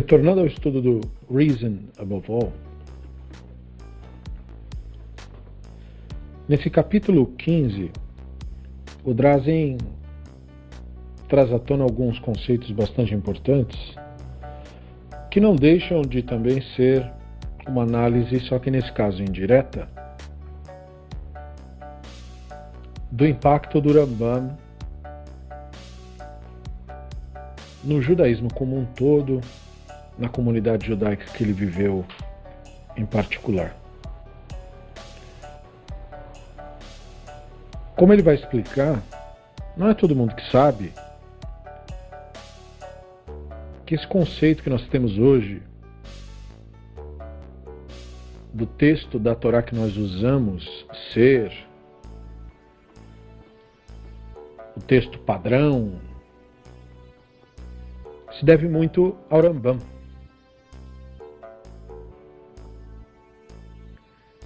Retornando ao estudo do Reason Above All, nesse capítulo 15, o Drazen traz à tona alguns conceitos bastante importantes que não deixam de também ser uma análise, só que nesse caso indireta, do impacto do Rambam no judaísmo como um todo, na comunidade judaica que ele viveu em particular. Como ele vai explicar, não é todo mundo que sabe que esse conceito que nós temos hoje do texto da Torá que nós usamos ser o texto padrão se deve muito ao Rambam.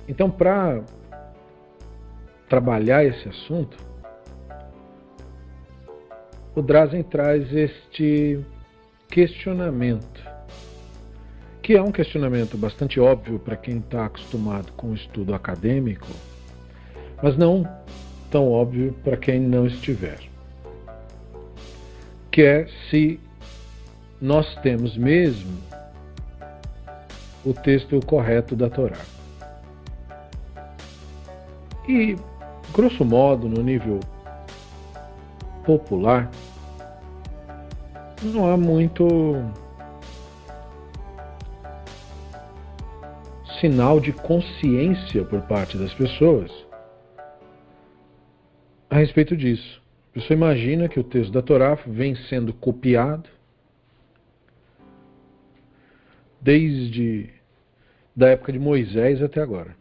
Então, para trabalhar esse assunto, o Drazen traz este questionamento, que é um questionamento bastante óbvio para quem está acostumado com o estudo acadêmico, mas não tão óbvio para quem não estiver. Que é se nós temos mesmo o texto correto da Torá. E, grosso modo, no nível popular, não há muito sinal de consciência por parte das pessoas a respeito disso. A pessoa imagina que o texto da Torá vem sendo copiado desde da época de Moisés até agora.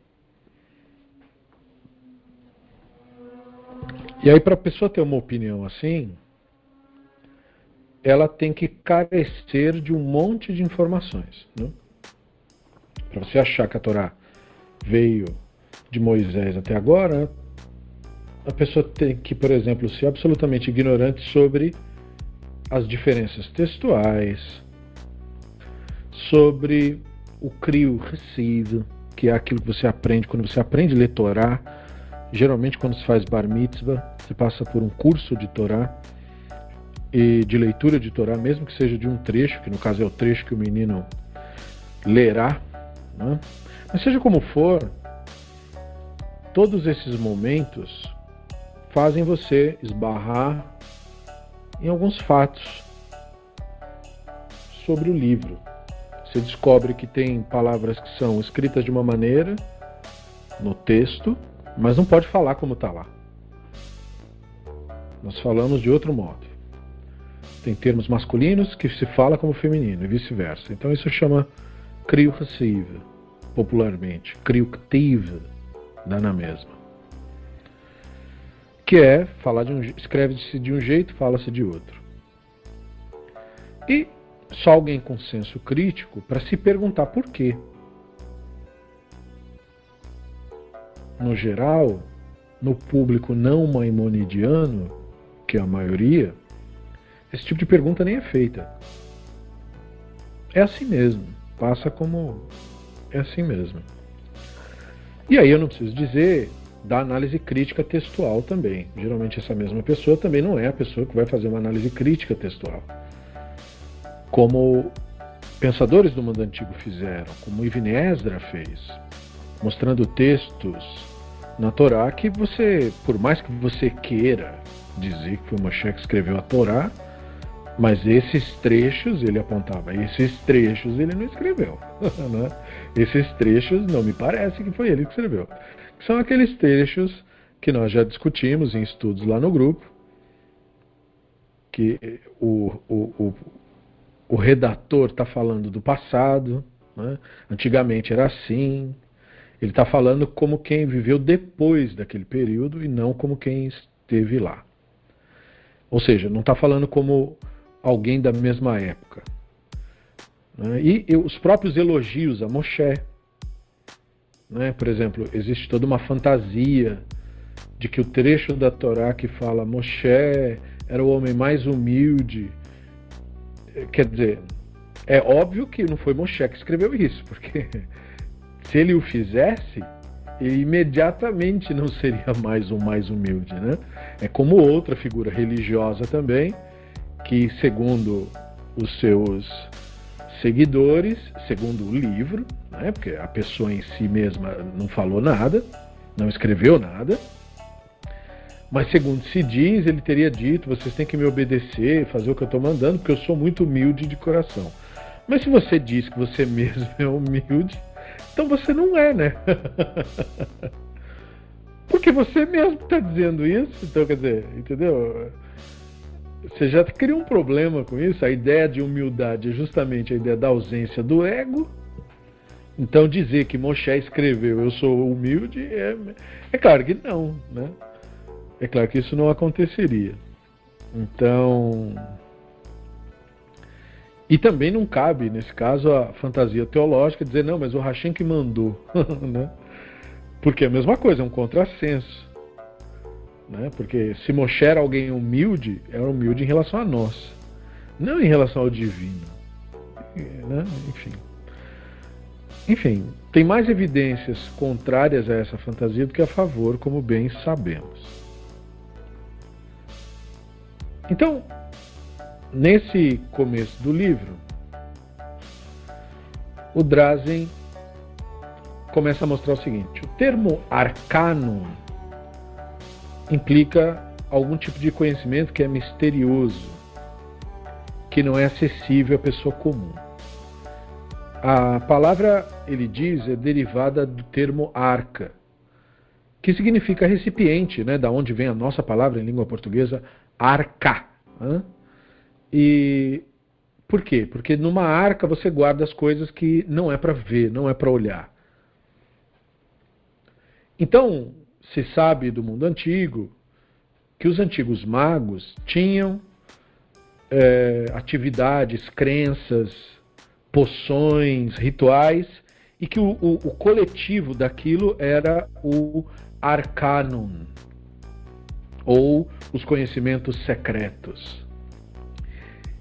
E aí, para a pessoa ter uma opinião assim, ela tem que carecer de um monte de informações. Né? Para você achar que a Torá veio de Moisés até agora, a pessoa tem que, por exemplo, ser absolutamente ignorante sobre as diferenças textuais, sobre o crio recibo, que é aquilo que você aprende quando você aprende a ler Torá. Geralmente, quando se faz bar mitzvah, você passa por um curso de Torá e de leitura de Torá, mesmo que seja de um trecho, que no caso é o trecho que o menino lerá. Né? Mas seja como for, todos esses momentos fazem você esbarrar em alguns fatos sobre o livro. Você descobre que tem palavras que são escritas de uma maneira no texto, mas não pode falar como está lá. Nós falamos de outro modo. Tem termos masculinos que se fala como feminino e vice-versa. Então isso chama criocrassiva, popularmente. Crioctiva, dá na mesma. Que é falar de um escreve-se de um jeito, fala-se de outro. E só alguém com senso crítico para se perguntar por quê. No geral, no público não maimonidiano, que é a maioria, esse tipo de pergunta nem é feita. É assim mesmo, passa como é assim mesmo. E aí eu não preciso dizer da análise crítica textual também. Geralmente essa mesma pessoa também não é a pessoa que vai fazer uma análise crítica textual como pensadores do mundo antigo fizeram, como Ibn Ezra fez, mostrando textos na Torá que você, por mais que você queira dizer que foi Moshe que escreveu a Torá, mas esses trechos ele apontava, esses trechos ele não escreveu. Né? Esses trechos não me parece que foi ele que escreveu. São aqueles trechos que nós já discutimos em estudos lá no grupo, que o, o, o, o redator está falando do passado, né? antigamente era assim. Ele está falando como quem viveu depois daquele período e não como quem esteve lá. Ou seja, não está falando como alguém da mesma época. Né? E, os próprios elogios a Moshe. Né? Por exemplo, existe toda uma fantasia de que o trecho da Torá que fala Moshe era o homem mais humilde quer dizer, É óbvio que não foi Moshe que escreveu isso, porque se ele o fizesse, ele imediatamente não seria mais o mais humilde, né? É como outra figura religiosa também, que segundo os seus seguidores, segundo o livro, né? porque a pessoa em si mesma não falou nada, não escreveu nada, mas segundo se diz, ele teria dito: vocês têm que me obedecer, fazer o que eu estou mandando, porque eu sou muito humilde de coração. Mas se você diz que você mesmo é humilde, então você não é, né? porque você mesmo está dizendo isso, então quer dizer, entendeu? Você já cria um problema com isso. A ideia de humildade é justamente a ideia da ausência do ego. Então dizer que Moshe escreveu eu sou humilde é, é claro que não, né? É claro que isso não aconteceria. Então. E também não cabe, nesse caso, a fantasia teológica dizer, não, mas o Hashem que mandou. né? Porque é a mesma coisa, é um contrassenso. Né? Porque se Moshe era alguém humilde, era humilde em relação a nós, não em relação ao divino. Né? Enfim. Enfim, tem mais evidências contrárias a essa fantasia do que a favor, como bem sabemos. Então, nesse começo do livro, o Drazen começa a mostrar o seguinte: o termo arcano implica algum tipo de conhecimento que é misterioso, que não é acessível à pessoa comum. A palavra, ele diz, é derivada do termo arca, que significa recipiente, né, da onde vem a nossa palavra em língua portuguesa, arca. Né? E por quê? Porque numa arca você guarda as coisas que não é para ver, não é para olhar. Então, se sabe do mundo antigo que os antigos magos tinham é, atividades, crenças, poções, rituais, e que o, o, o coletivo daquilo era o arcanum, ou os conhecimentos secretos.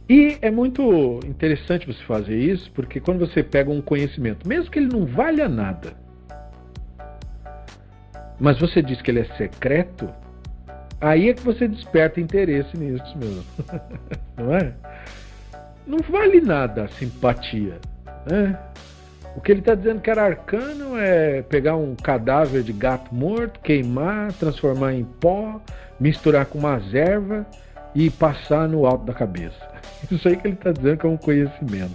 E é muito interessante você fazer isso, porque quando você pega um conhecimento, mesmo que ele não valha nada, mas você diz que ele é secreto, aí é que você desperta interesse nisso mesmo. não é? Não vale nada a simpatia. Né? O que ele está dizendo que era arcano é pegar um cadáver de gato morto, queimar, transformar em pó, misturar com uma erva e passar no alto da cabeça. Isso aí que ele está dizendo que é um conhecimento.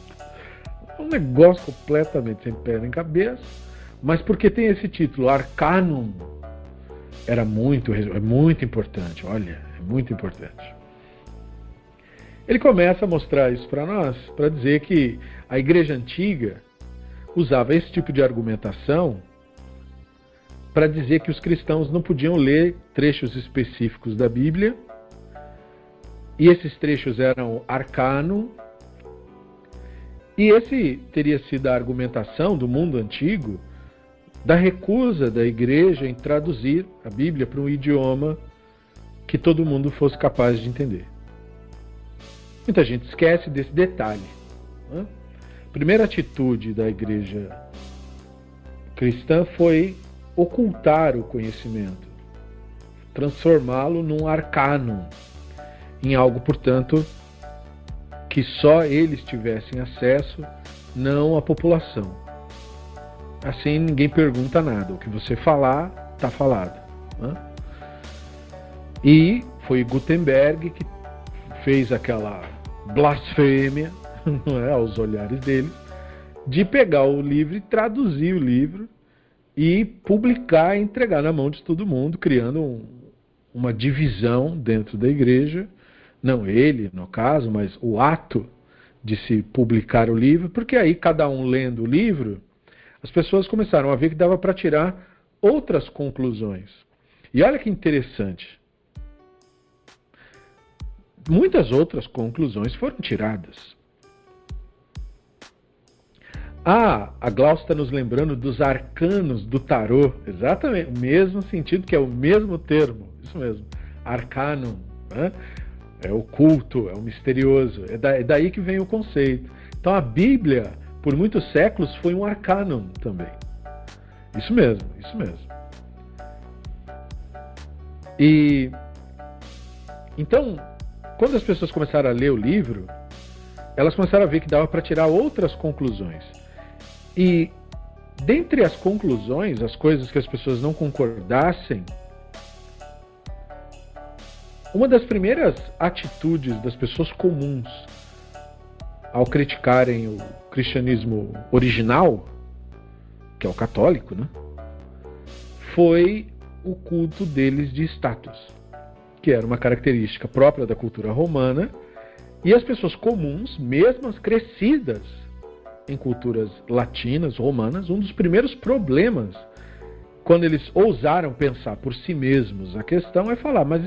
É um negócio completamente sem pé nem cabeça, mas porque tem esse título, Arcanum, era muito, é muito importante, olha, é muito importante. Ele começa a mostrar isso para nós, para dizer que a igreja antiga usava esse tipo de argumentação para dizer que os cristãos não podiam ler trechos específicos da Bíblia, e esses trechos eram arcano, e esse teria sido a argumentação do mundo antigo da recusa da igreja em traduzir a Bíblia para um idioma que todo mundo fosse capaz de entender. Muita gente esquece desse detalhe. Né? primeira atitude da igreja cristã foi ocultar o conhecimento, transformá-lo num arcano, em algo, portanto, que só eles tivessem acesso, não a população. Assim ninguém pergunta nada, o que você falar, está falado. Né? E foi Gutenberg que fez aquela blasfêmia é, aos olhares deles, de pegar o livro e traduzir o livro e publicar e entregar na mão de todo mundo, criando um, uma divisão dentro da igreja. Não ele, no caso, mas o ato de se publicar o livro, porque aí cada um lendo o livro, as pessoas começaram a ver que dava para tirar outras conclusões. E olha que interessante. Muitas outras conclusões foram tiradas. Ah, a Glaucia está nos lembrando dos arcanos do tarô. Exatamente, o mesmo sentido, que é o mesmo termo. Isso mesmo, arcano. Né? É oculto, é o misterioso. É, da, é daí que vem o conceito. Então a Bíblia, por muitos séculos, foi um arcanum também. Isso mesmo, isso mesmo. E então, quando as pessoas começaram a ler o livro, elas começaram a ver que dava para tirar outras conclusões. E dentre as conclusões, as coisas que as pessoas não concordassem, uma das primeiras atitudes das pessoas comuns ao criticarem o cristianismo original, que é o católico, né, foi o culto deles de status, que era uma característica própria da cultura romana, e as pessoas comuns, mesmo as crescidas em culturas latinas, romanas, um dos primeiros problemas quando eles ousaram pensar por si mesmos a questão é falar, mas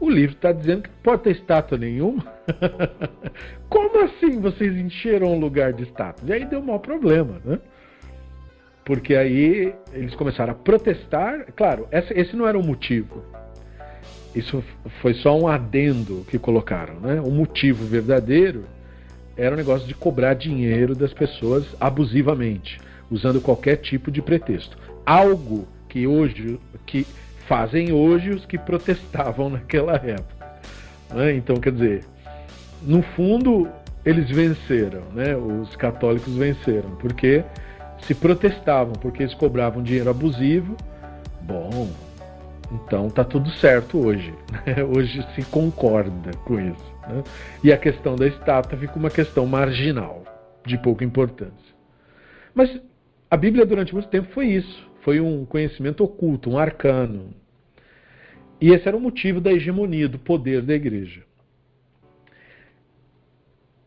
o livro está dizendo que pode ter estátua nenhuma. Como assim vocês encheram um lugar de estátua? E aí deu um mau problema, né? Porque aí eles começaram a protestar. Claro, esse não era o motivo. Isso foi só um adendo que colocaram, né? O motivo verdadeiro era o negócio de cobrar dinheiro das pessoas abusivamente, usando qualquer tipo de pretexto. Algo que hoje que fazem hoje os que protestavam naquela época. Né? Então, quer dizer, no fundo eles venceram, né? Os católicos venceram, porque se protestavam porque eles cobravam dinheiro abusivo, bom, então tá tudo certo hoje. Né? Hoje se concorda com isso. Né? E a questão da estátua fica uma questão marginal, de pouca importância. Mas a Bíblia durante muito tempo foi isso. Foi um conhecimento oculto, um arcano. E esse era o motivo da hegemonia, do poder da igreja.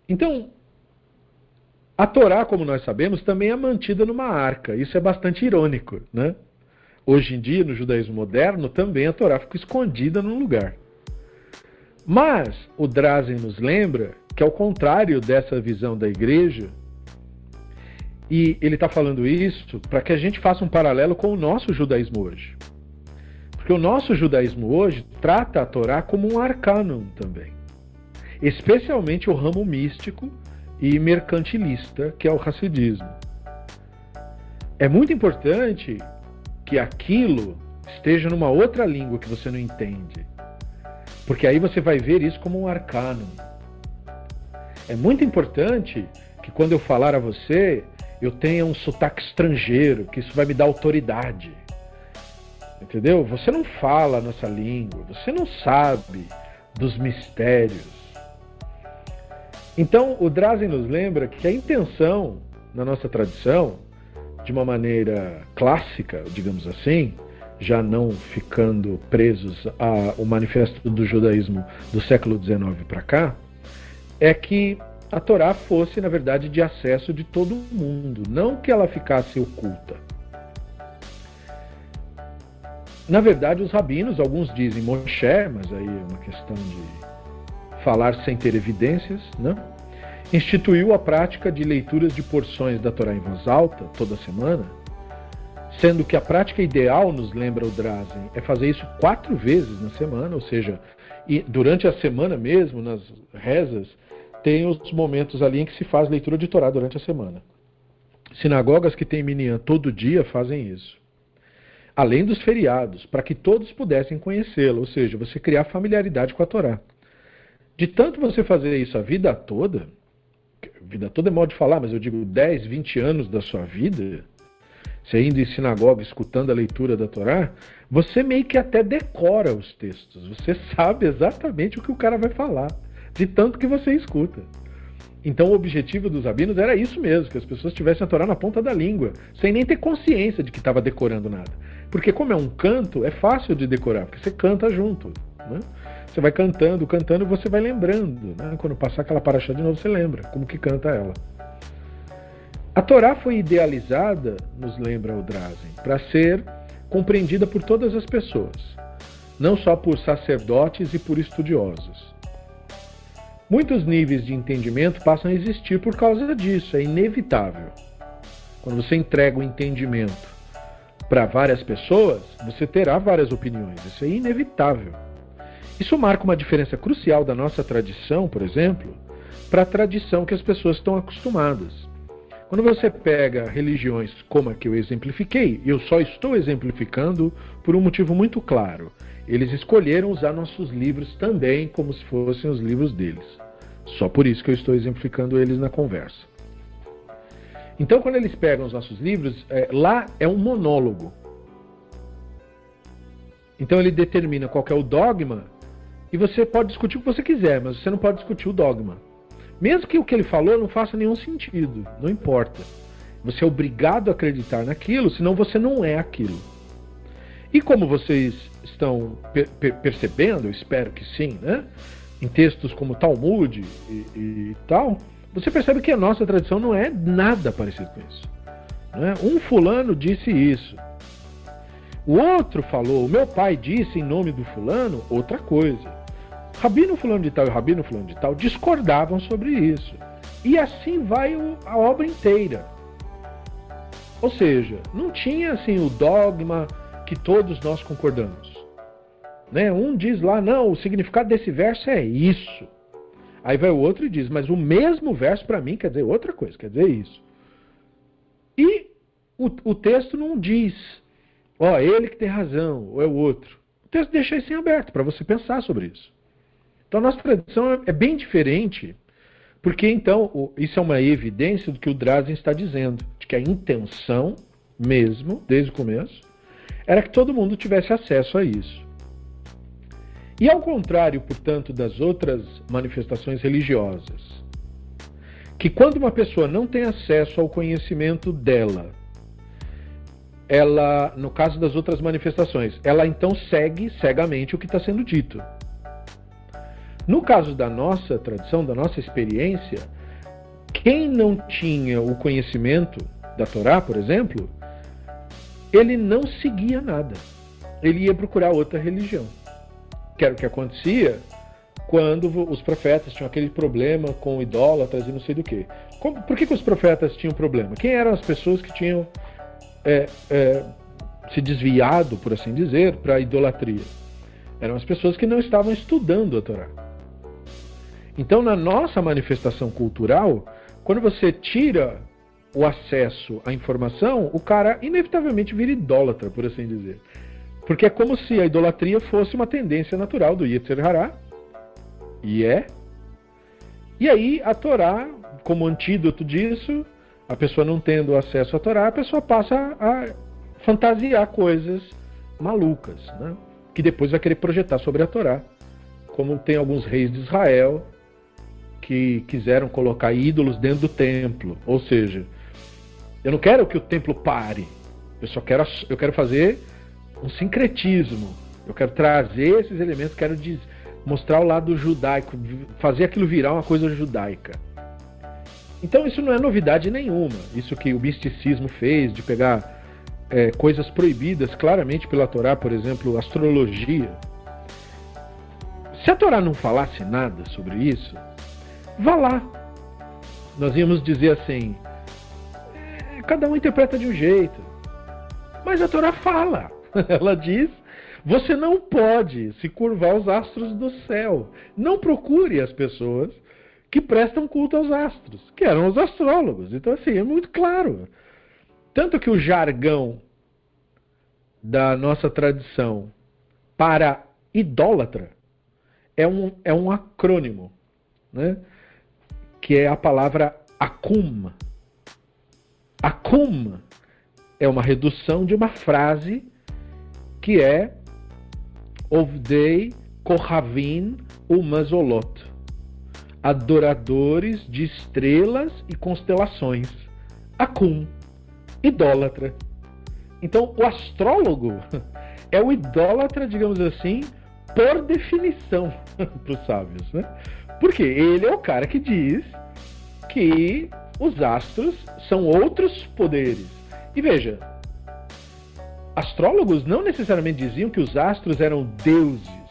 Então, a Torá, como nós sabemos, também é mantida numa arca. Isso é bastante irônico. Né? Hoje em dia, no judaísmo moderno, também a Torá fica escondida num lugar. Mas o Drazen nos lembra que, ao contrário dessa visão da igreja, e ele está falando isso para que a gente faça um paralelo com o nosso judaísmo hoje. Porque o nosso judaísmo hoje trata a Torá como um arcanum também. Especialmente o ramo místico e mercantilista, que é o racidismo. É muito importante que aquilo esteja numa outra língua que você não entende. Porque aí você vai ver isso como um arcano. É muito importante que quando eu falar a você, eu tenha um sotaque estrangeiro, que isso vai me dar autoridade. Entendeu? Você não fala a nossa língua, você não sabe dos mistérios. Então, o Drazen nos lembra que a intenção na nossa tradição, de uma maneira clássica, digamos assim, já não ficando presos ao manifesto do judaísmo do século XIX para cá, é que a Torá fosse, na verdade, de acesso de todo mundo, não que ela ficasse oculta. Na verdade, os rabinos, alguns dizem Moshe, mas aí é uma questão de falar sem ter evidências, né? instituiu a prática de leituras de porções da Torá em voz alta toda semana Sendo que a prática ideal, nos lembra o Drazen, é fazer isso quatro vezes na semana, ou seja, durante a semana mesmo, nas rezas, tem os momentos ali em que se faz leitura de Torá durante a semana. Sinagogas que têm Minyan todo dia fazem isso. Além dos feriados, para que todos pudessem conhecê-lo, ou seja, você criar familiaridade com a Torá. De tanto você fazer isso a vida toda, vida toda é modo de falar, mas eu digo 10, 20 anos da sua vida, você indo em sinagoga, escutando a leitura da Torá, você meio que até decora os textos. Você sabe exatamente o que o cara vai falar, de tanto que você escuta. Então o objetivo dos rabinos era isso mesmo, que as pessoas tivessem a Torá na ponta da língua, sem nem ter consciência de que estava decorando nada. Porque como é um canto, é fácil de decorar, porque você canta junto. Né? Você vai cantando, cantando, você vai lembrando. Né? Quando passar aquela paraxá de novo, você lembra como que canta ela. A Torá foi idealizada, nos lembra o Drazen, para ser compreendida por todas as pessoas, não só por sacerdotes e por estudiosos. Muitos níveis de entendimento passam a existir por causa disso, é inevitável. Quando você entrega o entendimento para várias pessoas, você terá várias opiniões, isso é inevitável. Isso marca uma diferença crucial da nossa tradição, por exemplo, para a tradição que as pessoas estão acostumadas. Quando você pega religiões como a que eu exemplifiquei, eu só estou exemplificando por um motivo muito claro. Eles escolheram usar nossos livros também como se fossem os livros deles. Só por isso que eu estou exemplificando eles na conversa. Então, quando eles pegam os nossos livros, é, lá é um monólogo. Então, ele determina qual é o dogma e você pode discutir o que você quiser, mas você não pode discutir o dogma. Mesmo que o que ele falou não faça nenhum sentido, não importa. Você é obrigado a acreditar naquilo, senão você não é aquilo. E como vocês estão per percebendo, eu espero que sim, né? em textos como Talmud e, e, tal, você percebe que a nossa tradição não é nada parecido com isso. Né? Um fulano disse isso. O outro falou, o meu pai disse em nome do fulano outra coisa. Rabino fulano de tal e Rabino fulano de tal discordavam sobre isso. E assim vai a obra inteira. Ou seja, não tinha assim o dogma que todos nós concordamos. Né? Um diz lá, não, o significado desse verso é isso. Aí vai o outro e diz, mas o mesmo verso para mim quer dizer outra coisa, quer dizer isso. E o, o texto não diz, ó, ele que tem razão, ou é o outro. O texto deixa isso em aberto para você pensar sobre isso. Então a nossa tradição é bem diferente, porque então isso é uma evidência do que o Drazen está dizendo, de que a intenção mesmo, desde o começo, era que todo mundo tivesse acesso a isso. E ao contrário, portanto, das outras manifestações religiosas, que quando uma pessoa não tem acesso ao conhecimento dela, ela, no caso das outras manifestações, ela então segue cegamente o que está sendo dito. No caso da nossa tradição, da nossa experiência, quem não tinha o conhecimento da Torá, por exemplo, ele não seguia nada. Ele ia procurar outra religião. Que era o que acontecia quando os profetas tinham aquele problema com idólatras e não sei do que. Por que, que os profetas tinham problema? Quem eram as pessoas que tinham é, é, se desviado, por assim dizer, para a idolatria? Eram as pessoas que não estavam estudando a Torá. Então, na nossa manifestação cultural, quando você tira o acesso à informação, o cara inevitavelmente vira idólatra, por assim dizer. Porque é como se a idolatria fosse uma tendência natural do Yetzer Hará, e é. E aí a Torá, como antídoto disso, a pessoa não tendo acesso à Torá, a pessoa passa a fantasiar coisas malucas, né? que depois vai querer projetar sobre a Torá. Como tem alguns reis de Israel que quiseram colocar ídolos dentro do templo. Ou seja, eu não quero que o templo pare. Eu só quero, eu quero fazer um sincretismo. Eu quero trazer esses elementos, quero mostrar o lado judaico, fazer aquilo virar uma coisa judaica. Então isso não é novidade nenhuma. Isso que o misticismo fez de pegar é, coisas proibidas claramente pela Torá, por exemplo, astrologia. Se a Torá não falasse nada sobre isso, vá lá. Nós íamos dizer assim: é, cada um interpreta de um jeito. Mas a Torá fala. Ela diz: você não pode se curvar aos astros do céu. Não procure as pessoas que prestam culto aos astros, que eram os astrólogos. Então, assim, é muito claro. Tanto que o jargão da nossa tradição para idólatra é um, é um acrônimo. Né? que é a palavra akum. Akum é uma redução de uma frase que é Ovdei Kohavin Umazolot adoradores de estrelas e constelações. Akum, idólatra. Então, o astrólogo é o idólatra, digamos assim, por definição para os sábios, né? Porque ele é o cara que diz que os astros são outros poderes. E veja, astrólogos não necessariamente diziam que os astros eram deuses.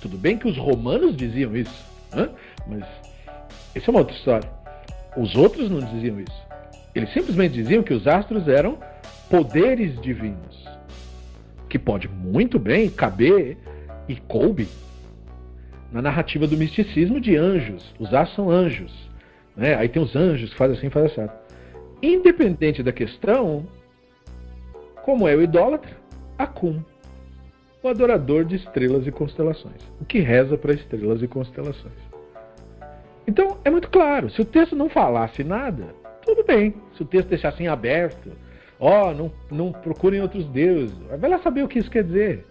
Tudo bem que os romanos diziam isso, né? mas essa é uma outra história. Os outros não diziam isso. Eles simplesmente diziam que os astros eram poderes divinos, que pode muito bem caber e coube na narrativa do misticismo de anjos. Os as são anjos. Né? Aí tem os anjos que fazem assim, fazem assim. Independente da questão, como é o idólatra? Acum, o adorador de estrelas e constelações, o que reza para estrelas e constelações. Então é muito claro, se o texto não falasse nada, tudo bem. Se o texto deixasse em aberto, ó, oh, não, não procurem outros deuses, vai lá saber o que isso quer dizer.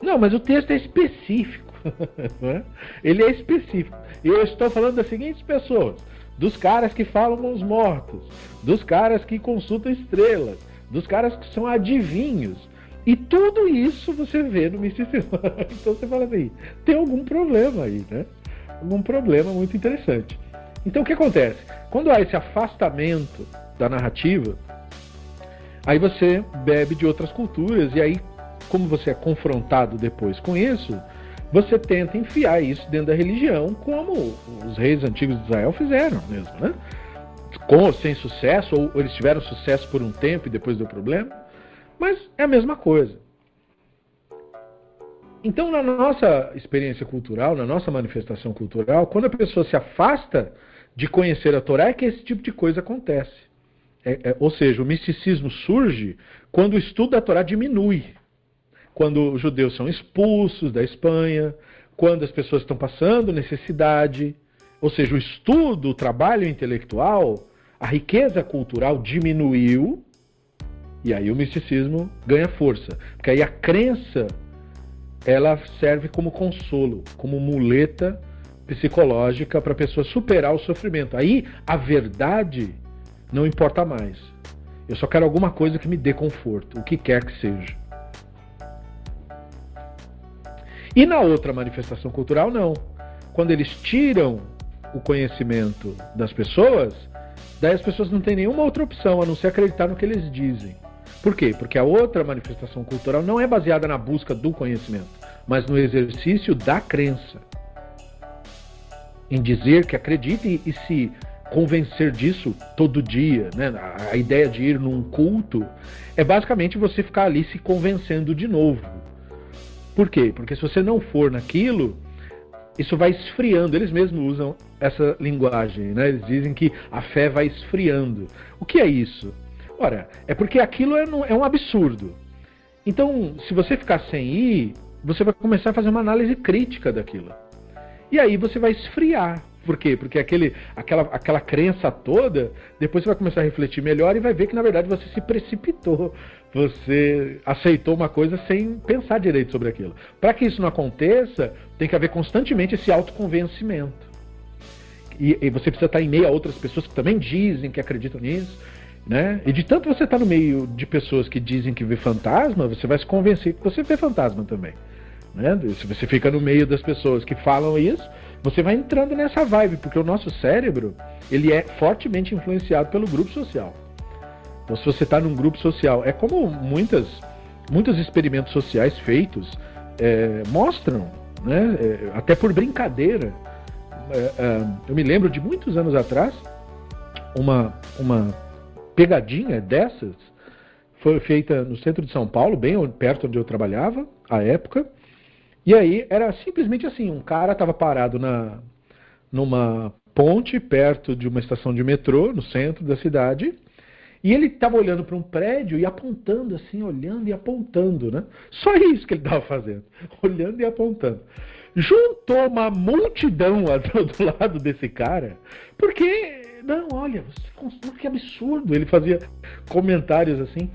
Não, mas o texto é específico. Né? Ele é específico. Eu estou falando das seguintes pessoas: dos caras que falam com os mortos, dos caras que consultam estrelas, dos caras que são adivinhos. E tudo isso você vê no misticismo. então você fala assim: tem algum problema aí, né? Algum problema muito interessante. Então o que acontece? Quando há esse afastamento da narrativa, aí você bebe de outras culturas e aí, como você é confrontado depois com isso, você tenta enfiar isso dentro da religião, como os reis antigos de Israel fizeram mesmo, né? Com ou sem sucesso, ou eles tiveram sucesso por um tempo e depois deu problema, mas é a mesma coisa. Então, na nossa experiência cultural, na nossa manifestação cultural, quando a pessoa se afasta de conhecer a Torá, é que esse tipo de coisa acontece. É, é, ou seja, o misticismo surge quando o estudo da Torá diminui quando os judeus são expulsos da Espanha, quando as pessoas estão passando necessidade, ou seja, o estudo, o trabalho intelectual, a riqueza cultural diminuiu, e aí o misticismo ganha força, porque aí a crença ela serve como consolo, como muleta psicológica para a pessoa superar o sofrimento. Aí a verdade não importa mais. Eu só quero alguma coisa que me dê conforto, o que quer que seja. E na outra manifestação cultural, não. Quando eles tiram o conhecimento das pessoas, daí as pessoas não têm nenhuma outra opção a não ser acreditar no que eles dizem. Por quê? Porque a outra manifestação cultural não é baseada na busca do conhecimento, mas no exercício da crença. Em dizer que acredita e, se convencer disso todo dia. Né? A ideia de ir num culto é basicamente você ficar ali se convencendo de novo. Por quê? Porque se você não for naquilo, isso vai esfriando. Eles mesmos usam essa linguagem, né? Eles dizem que a fé vai esfriando. O que é isso? Ora, é porque aquilo é, é um absurdo. Então, se você ficar sem ir, você vai começar a fazer uma análise crítica daquilo. E aí você vai esfriar. Por quê? Porque aquele, aquela, aquela crença toda, depois você vai começar a refletir melhor e vai ver que na verdade você se precipitou você aceitou uma coisa sem pensar direito sobre aquilo. Para que isso não aconteça, tem que haver constantemente esse autoconvencimento. E, e, você precisa estar em meio a outras pessoas que também dizem que acreditam nisso. Né? E de tanto você estar no meio de pessoas que dizem que vê fantasma, você vai se convencer que você vê fantasma também. Né? Se você fica no meio das pessoas que falam isso, você vai entrando nessa vibe, porque o nosso cérebro ele é fortemente influenciado pelo grupo social. Então, se você está num grupo social, é como muitas, muitos experimentos sociais feitos é, mostram, né, é, até por brincadeira. É, é, eu me lembro de muitos anos atrás, uma, uma pegadinha dessas foi feita no centro de São Paulo, bem perto onde eu trabalhava, à época. E aí era simplesmente assim: um cara estava parado na, numa ponte perto de uma estação de metrô, no centro da cidade, e ele estava olhando para um prédio e apontando assim, olhando e apontando, né? Só isso que ele estava fazendo, olhando e apontando. Juntou uma multidão do lado desse cara, porque, não, olha, que absurdo. Ele fazia comentários assim,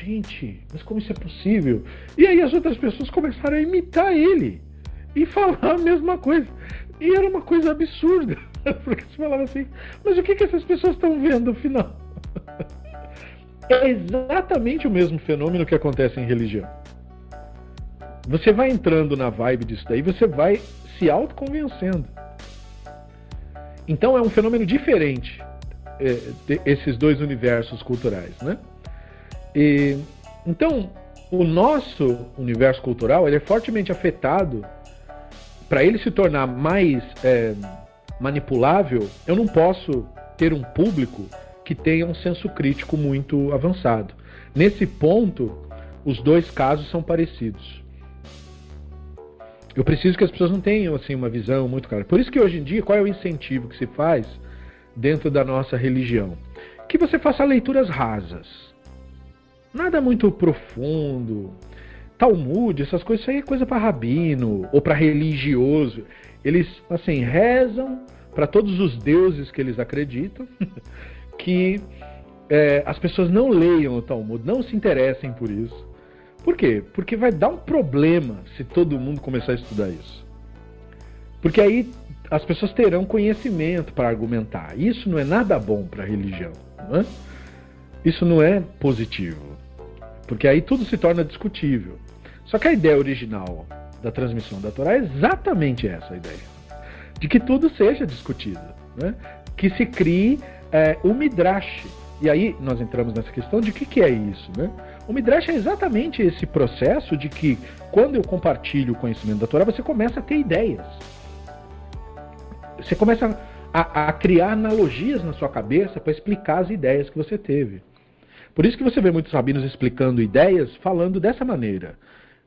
gente, mas como isso é possível? E aí as outras pessoas começaram a imitar ele e falar a mesma coisa. E era uma coisa absurda, porque você falava assim, mas o que, que essas pessoas estão vendo no final? é exatamente o mesmo fenômeno que acontece em religião. Você vai entrando na vibe disso daí, você vai se autoconvencendo. Então é um fenômeno diferente é, esses dois universos culturais, né? E, então o nosso universo cultural ele é fortemente afetado para ele se tornar mais é, manipulável. Eu não posso ter um público que tenha um senso crítico muito avançado. Nesse ponto, os dois casos são parecidos. Eu preciso que as pessoas não tenham assim uma visão muito clara. Por isso que hoje em dia, qual é o incentivo que se faz dentro da nossa religião? Que você faça leituras rasas. Nada muito profundo. Talmud, essas coisas, isso aí é coisa para rabino ou para religioso. Eles, assim, rezam para todos os deuses que eles acreditam que é, as pessoas não leiam o Talmud, não se interessem por isso. Por quê? Porque vai dar um problema se todo mundo começar a estudar isso. Porque aí as pessoas terão conhecimento para argumentar. Isso não é nada bom para a religião. Não é? Isso não é positivo. Porque aí tudo se torna discutível. Só que a ideia original da transmissão da Torá é exatamente essa ideia. De que tudo seja discutido. Né? Que se crie é, o Midrash. E aí nós entramos nessa questão de o que, que é isso. Né? O Midrash é exatamente esse processo de que quando eu compartilho o conhecimento da Torá, você começa a ter ideias. Você começa a, a criar analogias na sua cabeça para explicar as ideias que você teve. Por isso que você vê muitos rabinos explicando ideias falando dessa maneira.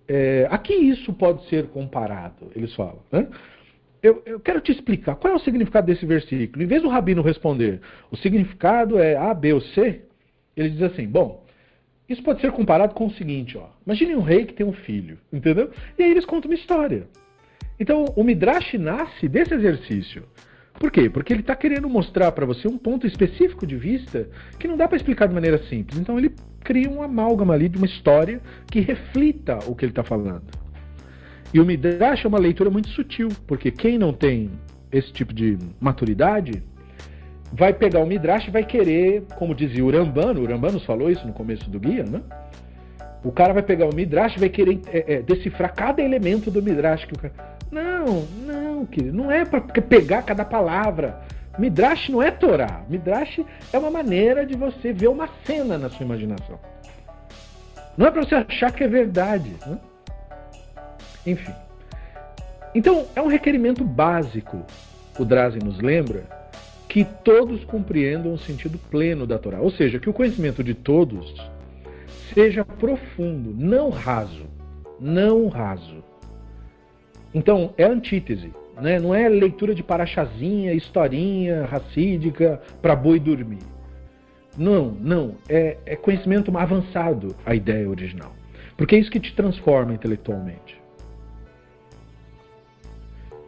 É, a que isso pode ser comparado? Eles falam. Né? Eu, eu, quero te explicar qual é o significado desse versículo. Em vez do rabino responder, o significado é A, B ou C, ele diz assim: bom, isso pode ser comparado com o seguinte: ó, imagine um rei que tem um filho, entendeu? E aí eles contam uma história. Então o Midrash nasce desse exercício. Por quê? Porque ele está querendo mostrar para você um ponto específico de vista que não dá para explicar de maneira simples. Então ele cria um amálgama ali de uma história que reflita o que ele está falando. E o Midrash é uma leitura muito sutil, porque quem não tem esse tipo de maturidade vai pegar o Midrash e vai querer, como dizia o Rambano, o Rambano falou isso no começo do guia, né? O cara vai pegar o Midrash e vai querer é, é, decifrar cada elemento do Midrash que o cara não, não, querido, não é para pegar cada palavra. Midrash não é Torá. Midrash é uma maneira de você ver uma cena na sua imaginação. Não é para você achar que é verdade. Né? Enfim. Então, é um requerimento básico, o Drazen nos lembra, que todos compreendam o sentido pleno da Torá. Ou seja, que o conhecimento de todos seja profundo, não raso. Não raso. Então, é antítese. Né? Não é leitura de parachazinha, historinha racídica para boi dormir. Não, não. É, é conhecimento avançado a ideia original. Porque é isso que te transforma intelectualmente.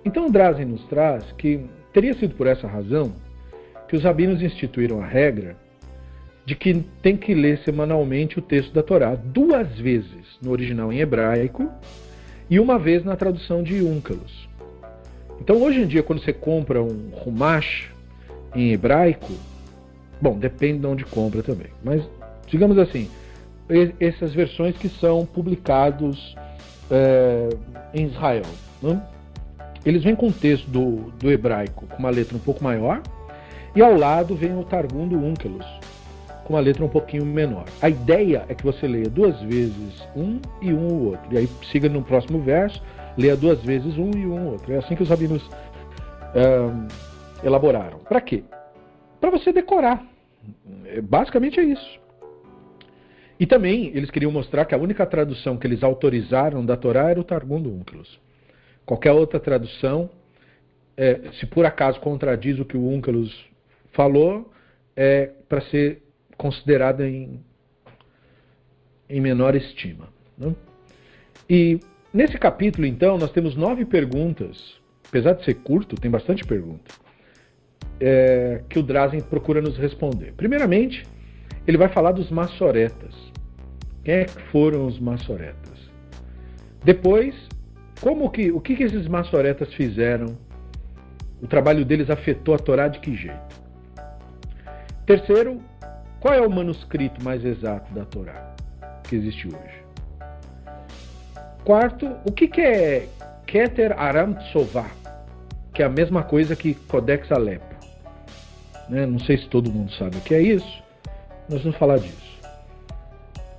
Então Drazen nos traz que teria sido por essa razão que os rabinos instituíram a regra de que tem que ler semanalmente o texto da Torá duas vezes no original em hebraico e uma vez na tradução de Úncalos. Então, hoje em dia, quando você compra um Rumash em hebraico, bom, depende de onde compra também, mas digamos assim, essas versões que são publicados é, em Israel, né? eles vêm com o texto do, do hebraico com uma letra um pouco maior e ao lado vem o Targum do Úncalos, com uma letra um pouquinho menor. A ideia é que você leia duas vezes um e um o outro. E aí siga no próximo verso, leia duas vezes um e um o outro. É assim que os rabinos elaboraram. Para quê? Para você decorar. É, basicamente é isso. E também eles queriam mostrar que a única tradução que eles autorizaram da Torá era o Targum do Únculos. Qualquer outra tradução, é, se por acaso contradiz o que o Únculos falou, é para ser considerada em, em menor estima. Né? E nesse capítulo, então, nós temos nove perguntas, apesar de ser curto, tem bastante pergunta, é, que o Drazen procura nos responder. Primeiramente, ele vai falar dos maçoretas. Quem é que foram os maçoretas? Depois, como que, o que, que esses maçoretas fizeram? O trabalho deles afetou a Torá de que jeito? Terceiro, qual é o manuscrito mais exato da Torá que existe hoje? Quarto, o que, que é Keter Aram Tsová, que é a mesma coisa que Codex Alepo? Né? Não sei se todo mundo sabe o que é isso, nós vamos falar disso.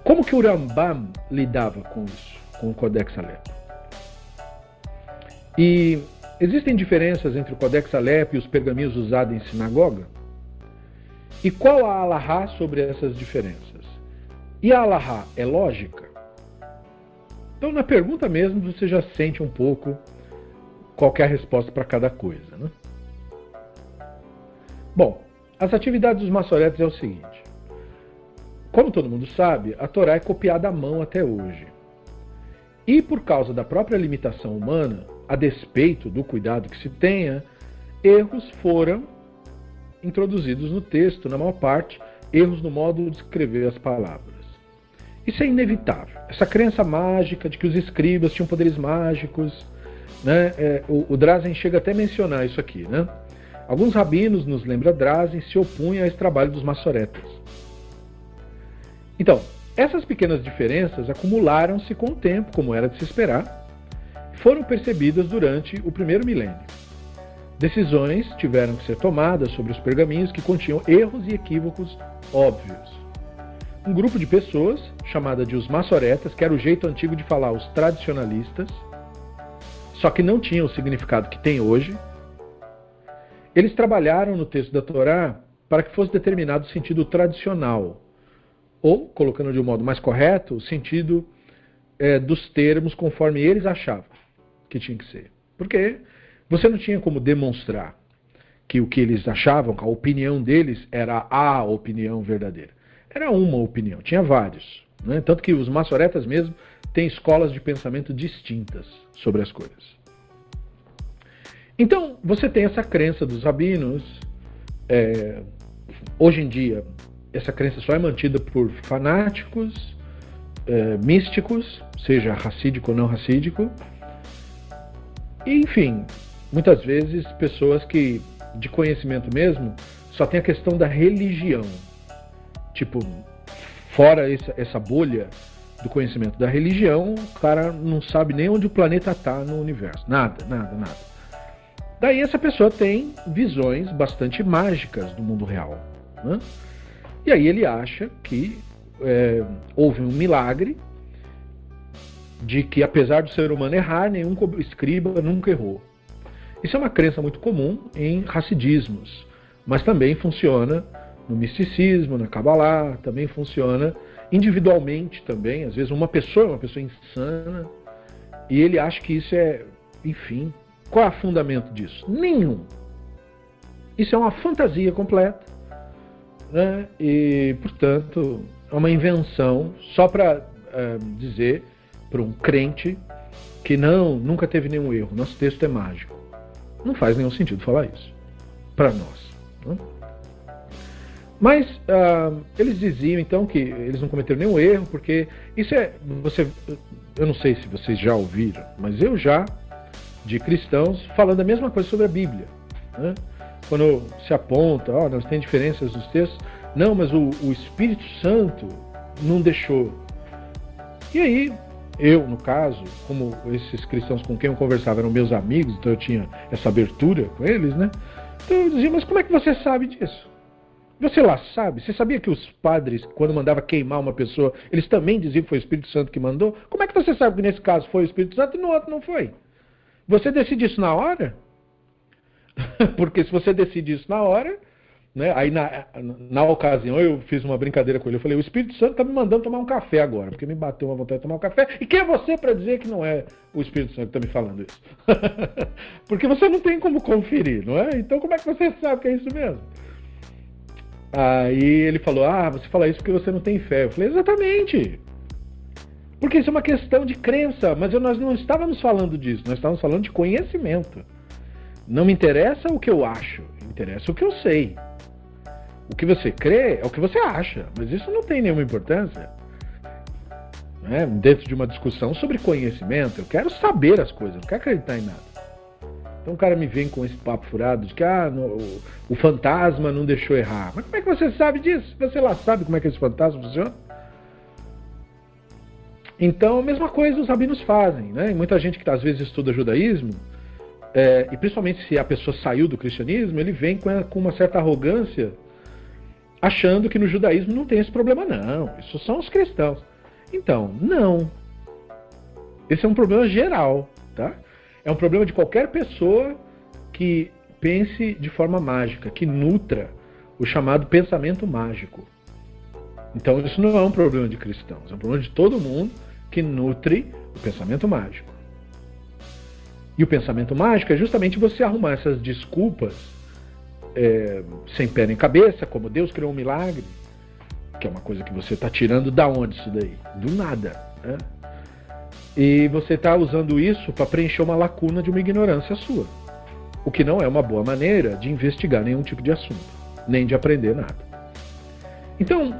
Como que o Rambam lidava com isso, com o Codex Alepo? E existem diferenças entre o Codex Alepo e os pergaminhos usados em sinagoga? E qual a alahá sobre essas diferenças? E a alahá é lógica? Então, na pergunta mesmo, você já sente um pouco qual é a resposta para cada coisa. Né? Bom, as atividades dos maçoretas é o seguinte. Como todo mundo sabe, a Torá é copiada à mão até hoje. E por causa da própria limitação humana, a despeito do cuidado que se tenha, erros foram introduzidos no texto, na maior parte, erros no modo de escrever as palavras. Isso é inevitável. Essa crença mágica de que os escribas tinham poderes mágicos, né? É, o, o Drazen chega até a mencionar isso aqui. Né? Alguns rabinos, nos lembra Drazen, se opunham a esse trabalho dos maçoretas. Então, essas pequenas diferenças acumularam-se com o tempo, como era de se esperar, e foram percebidas durante o primeiro milênio. Decisões tiveram que ser tomadas sobre os pergaminhos que continham erros e equívocos óbvios. Um grupo de pessoas, chamada de os maçoretas, que era o jeito antigo de falar os tradicionalistas, só que não tinha o significado que tem hoje, eles trabalharam no texto da Torá para que fosse determinado o sentido tradicional, ou, colocando de um modo mais correto, o sentido é, dos termos conforme eles achavam que tinha que ser. Porque você não tinha como demonstrar que o que eles achavam, a opinião deles, era a opinião verdadeira. Era uma opinião, tinha vários. Né? Tanto que os maçoretas mesmo têm escolas de pensamento distintas sobre as coisas. Então, você tem essa crença dos rabinos. É, hoje em dia, essa crença só é mantida por fanáticos, é, místicos, seja racídico ou não racídico. E, enfim, muitas vezes pessoas que, de conhecimento mesmo, só tem a questão da religião. Tipo, fora essa, essa bolha do conhecimento da religião, o cara não sabe nem onde o planeta está no universo. Nada, nada, nada. Daí essa pessoa tem visões bastante mágicas do mundo real. Né? E aí ele acha que é, houve um milagre de que, apesar do ser humano errar, nenhum escriba nunca errou. Isso é uma crença muito comum em racidismos, mas também funciona no misticismo, na Kabbalah, também funciona individualmente também. Às vezes uma pessoa é uma pessoa insana e ele acha que isso é, enfim, qual é o fundamento disso? Nenhum. Isso é uma fantasia completa né? e, portanto, é uma invenção só para é, dizer para um crente que não, nunca teve nenhum erro, nosso texto é mágico. Não faz nenhum sentido falar isso para nós. Né? Mas uh, eles diziam então que eles não cometeram nenhum erro, porque isso é. Você, eu não sei se vocês já ouviram, mas eu já, de cristãos, falando a mesma coisa sobre a Bíblia. Né? Quando se aponta, ó, oh, nós tem diferenças nos textos, não, mas o, o Espírito Santo não deixou. E aí, eu, no caso, como esses cristãos com quem eu conversava eram meus amigos, então eu tinha essa abertura com eles, né? Então eu dizia, mas como é que você sabe disso? Você lá sabe? Você sabia que os padres, quando mandava queimar uma pessoa, eles também diziam que foi o Espírito Santo que mandou? Como é que você sabe que nesse caso foi o Espírito Santo e no outro não foi? Você decide isso na hora? Porque se você decide isso na hora, né, aí na, na ocasião eu fiz uma brincadeira com ele. Eu falei: o Espírito Santo está me mandando tomar um café agora, porque me bateu uma vontade de tomar um café. E quem é você para dizer que não é o Espírito Santo que está me falando isso? porque você não tem como conferir, não é? Então como é que você sabe que é isso mesmo? Aí ele falou: Ah, você fala isso porque você não tem fé. Eu falei: Exatamente. Porque isso é uma questão de crença, mas eu, nós não estávamos falando disso, nós estávamos falando de conhecimento. Não me interessa o que eu acho, interessa o que eu sei. O que você crê é o que você acha, mas isso não tem nenhuma importância. Né? Dentro de uma discussão sobre conhecimento, eu quero saber as coisas, não quero acreditar em nada. Então o cara me vem com esse papo furado de que ah, no, o, o, fantasma não deixou errar. Mas como é que você sabe disso? Você lá sabe como é que esse fantasma funciona? Então a mesma coisa os rabinos fazem. Né? Muita gente que às vezes estuda judaísmo, é, e principalmente se a pessoa saiu do cristianismo, ele vem com, com uma certa arrogância, achando que no judaísmo não tem esse problema, não. Isso são os cristãos. Então, não. Esse é um problema geral, tá? É um problema de qualquer pessoa que pense de forma mágica, que nutra o chamado pensamento mágico. Então isso não é um problema de cristãos, é um problema de todo mundo que nutre o pensamento mágico. E o pensamento mágico é justamente você arrumar essas desculpas é, sem pé nem cabeça, como Deus criou um milagre, que é uma coisa que você está tirando da onde isso daí? Do nada. Né? E você está usando isso para preencher uma lacuna de uma ignorância sua. O que não é uma boa maneira de investigar nenhum tipo de assunto, nem de aprender nada. Então,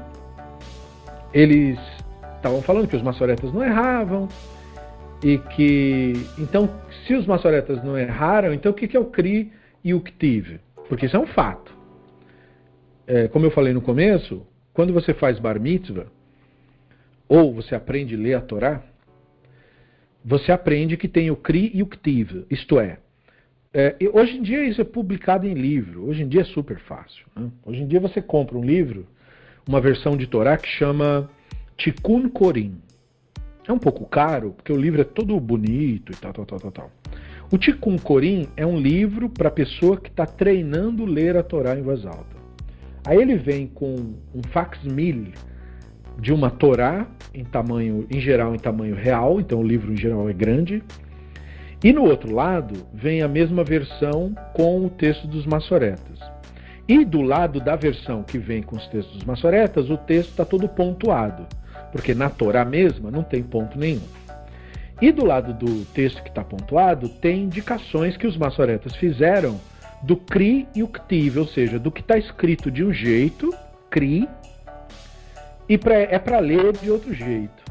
eles estavam falando que os maçoretas não erravam, e que. Então, se os maçoretas não erraram, então o que é o CRI e o CTIV? Porque isso é um fato. É, como eu falei no começo, quando você faz bar mitzvah, ou você aprende a ler a Torá, você aprende que tem o CRI e o CTIV, isto é, é, hoje em dia isso é publicado em livro, hoje em dia é super fácil. Né? Hoje em dia você compra um livro, uma versão de Torá que chama Tikkun Korim. É um pouco caro, porque o livro é todo bonito e tal, tal, tal, tal, tal. O Tikkun Korim é um livro para pessoa que está treinando ler a Torá em voz alta. Aí ele vem com um facsimile de uma Torá em tamanho, em geral, em tamanho real, então o livro em geral é grande. E no outro lado vem a mesma versão com o texto dos maçoretas. E do lado da versão que vem com os textos dos maçoretas, o texto está todo pontuado porque na Torá mesma não tem ponto nenhum. E do lado do texto que está pontuado, tem indicações que os maçoretas fizeram do CRI e o CTIV, ou seja, do que está escrito de um jeito, CRI, e pra, é para ler de outro jeito.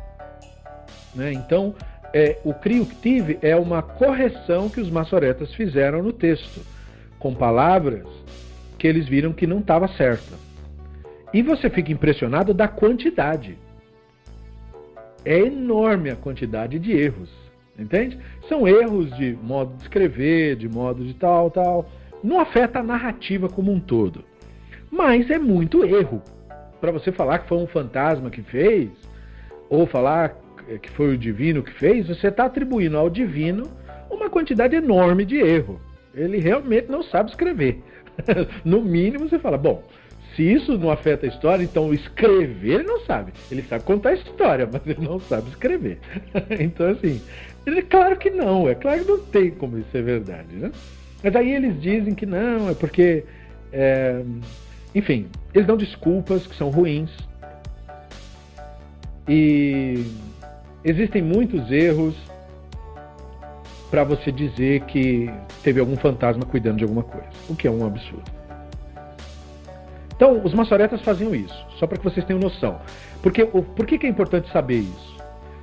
Né? Então, é, o CRI e o CTIV é uma correção que os maçoretas fizeram no texto, com palavras que eles viram que não estava certa. E você fica impressionado da quantidade é enorme a quantidade de erros, entende? São erros de modo de escrever, de modo de tal, tal. Não afeta a narrativa como um todo. Mas é muito erro. Para você falar que foi um fantasma que fez, ou falar que foi o divino que fez, você está atribuindo ao divino uma quantidade enorme de erro. Ele realmente não sabe escrever. no mínimo, você fala, bom, se isso não afeta a história, então escrever ele não sabe. Ele sabe contar a história, mas ele não sabe escrever. então, assim, é claro que não, é claro que não tem como isso ser verdade, né? Mas aí eles dizem que não, é porque. É... Enfim, eles dão desculpas que são ruins. E existem muitos erros para você dizer que teve algum fantasma cuidando de alguma coisa, o que é um absurdo. Então, os maçoretas faziam isso, só para que vocês tenham noção. Porque, o, por que, que é importante saber isso?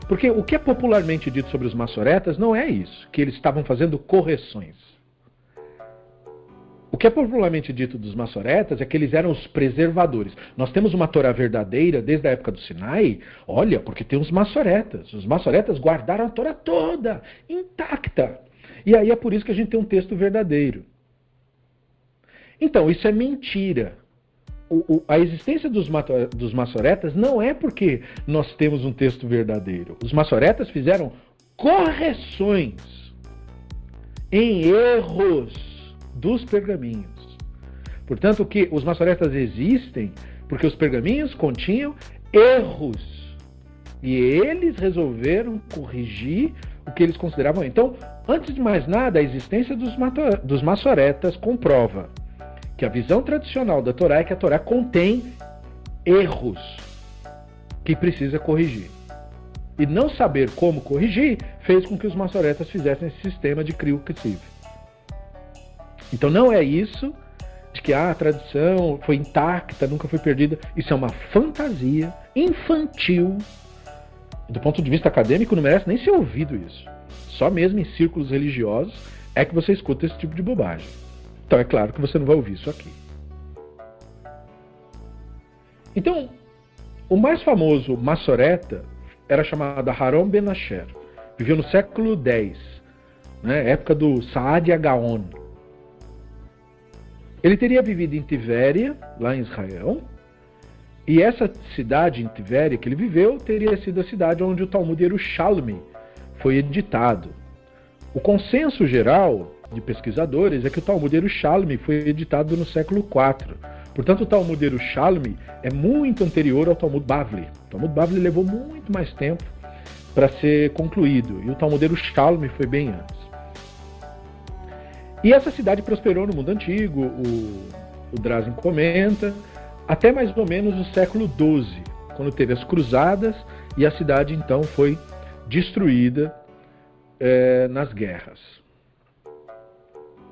Porque o que é popularmente dito sobre os maçoretas não é isso, que eles estavam fazendo correções. O que é popularmente dito dos maçoretas é que eles eram os preservadores. Nós temos uma Torá verdadeira desde a época do Sinai, olha, porque tem os maçoretas. Os maçoretas guardaram a Torá toda, intacta. E aí é por isso que a gente tem um texto verdadeiro. Então, isso é mentira o, o, a existência dos, dos maçoretas não é porque nós temos um texto verdadeiro. Os maçoretas fizeram correções em erros dos pergaminhos. Portanto, que os maçoretas existem porque os pergaminhos continham erros. E eles resolveram corrigir o que eles consideravam. Então, antes de mais nada, a existência dos, dos maçoretas comprova que a visão tradicional da Torá é que a Torá contém erros que precisa corrigir. E não saber como corrigir fez com que os maçoretas fizessem esse sistema de que Então não é isso de que ah, a tradição foi intacta, nunca foi perdida. Isso é uma fantasia infantil. Do ponto de vista acadêmico, não merece nem ser ouvido isso. Só mesmo em círculos religiosos é que você escuta esse tipo de bobagem. Então é claro que você não vai ouvir isso aqui. Então, o mais famoso maçoreta era chamado Haron Ben Asher. Viveu no século X, né, época do Saad Agaon. Ele teria vivido em Tivéria, lá em Israel, e essa cidade em Tivéria que ele viveu teria sido a cidade onde o Talmud Yerushalmi foi editado. O consenso geral de pesquisadores é que o Talmud Yerushalmi foi editado no século IV. Portanto, o Talmud Yerushalmi é muito anterior ao Talmud Bavli. O Talmud Bavli levou muito mais tempo para ser concluído. E o Talmudeiro Shalom foi bem antes. E essa cidade prosperou no mundo antigo, o, o Drazen comenta, até mais ou menos o século XII, quando teve as cruzadas e a cidade então foi destruída é, nas guerras.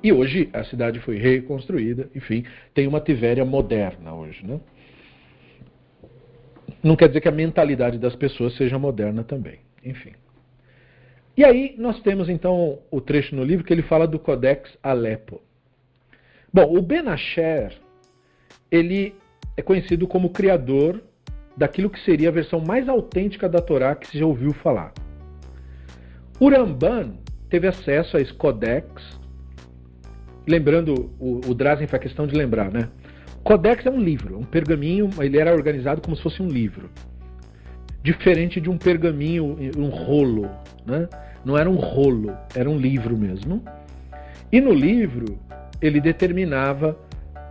E hoje a cidade foi reconstruída, enfim, tem uma Tivéria moderna hoje. Né? Não quer dizer que a mentalidade das pessoas seja moderna também. Enfim. E aí nós temos então o trecho no livro que ele fala do Codex Alepo. Bom, o Ben Asher, ele é conhecido como criador daquilo que seria a versão mais autêntica da Torá que se já ouviu falar. O Ramban teve acesso a esse codex, lembrando, o, o Drazen faz questão de lembrar, né? Codex é um livro, um pergaminho, ele era organizado como se fosse um livro. Diferente de um pergaminho, um rolo, né? Não era um rolo, era um livro mesmo. E no livro, ele determinava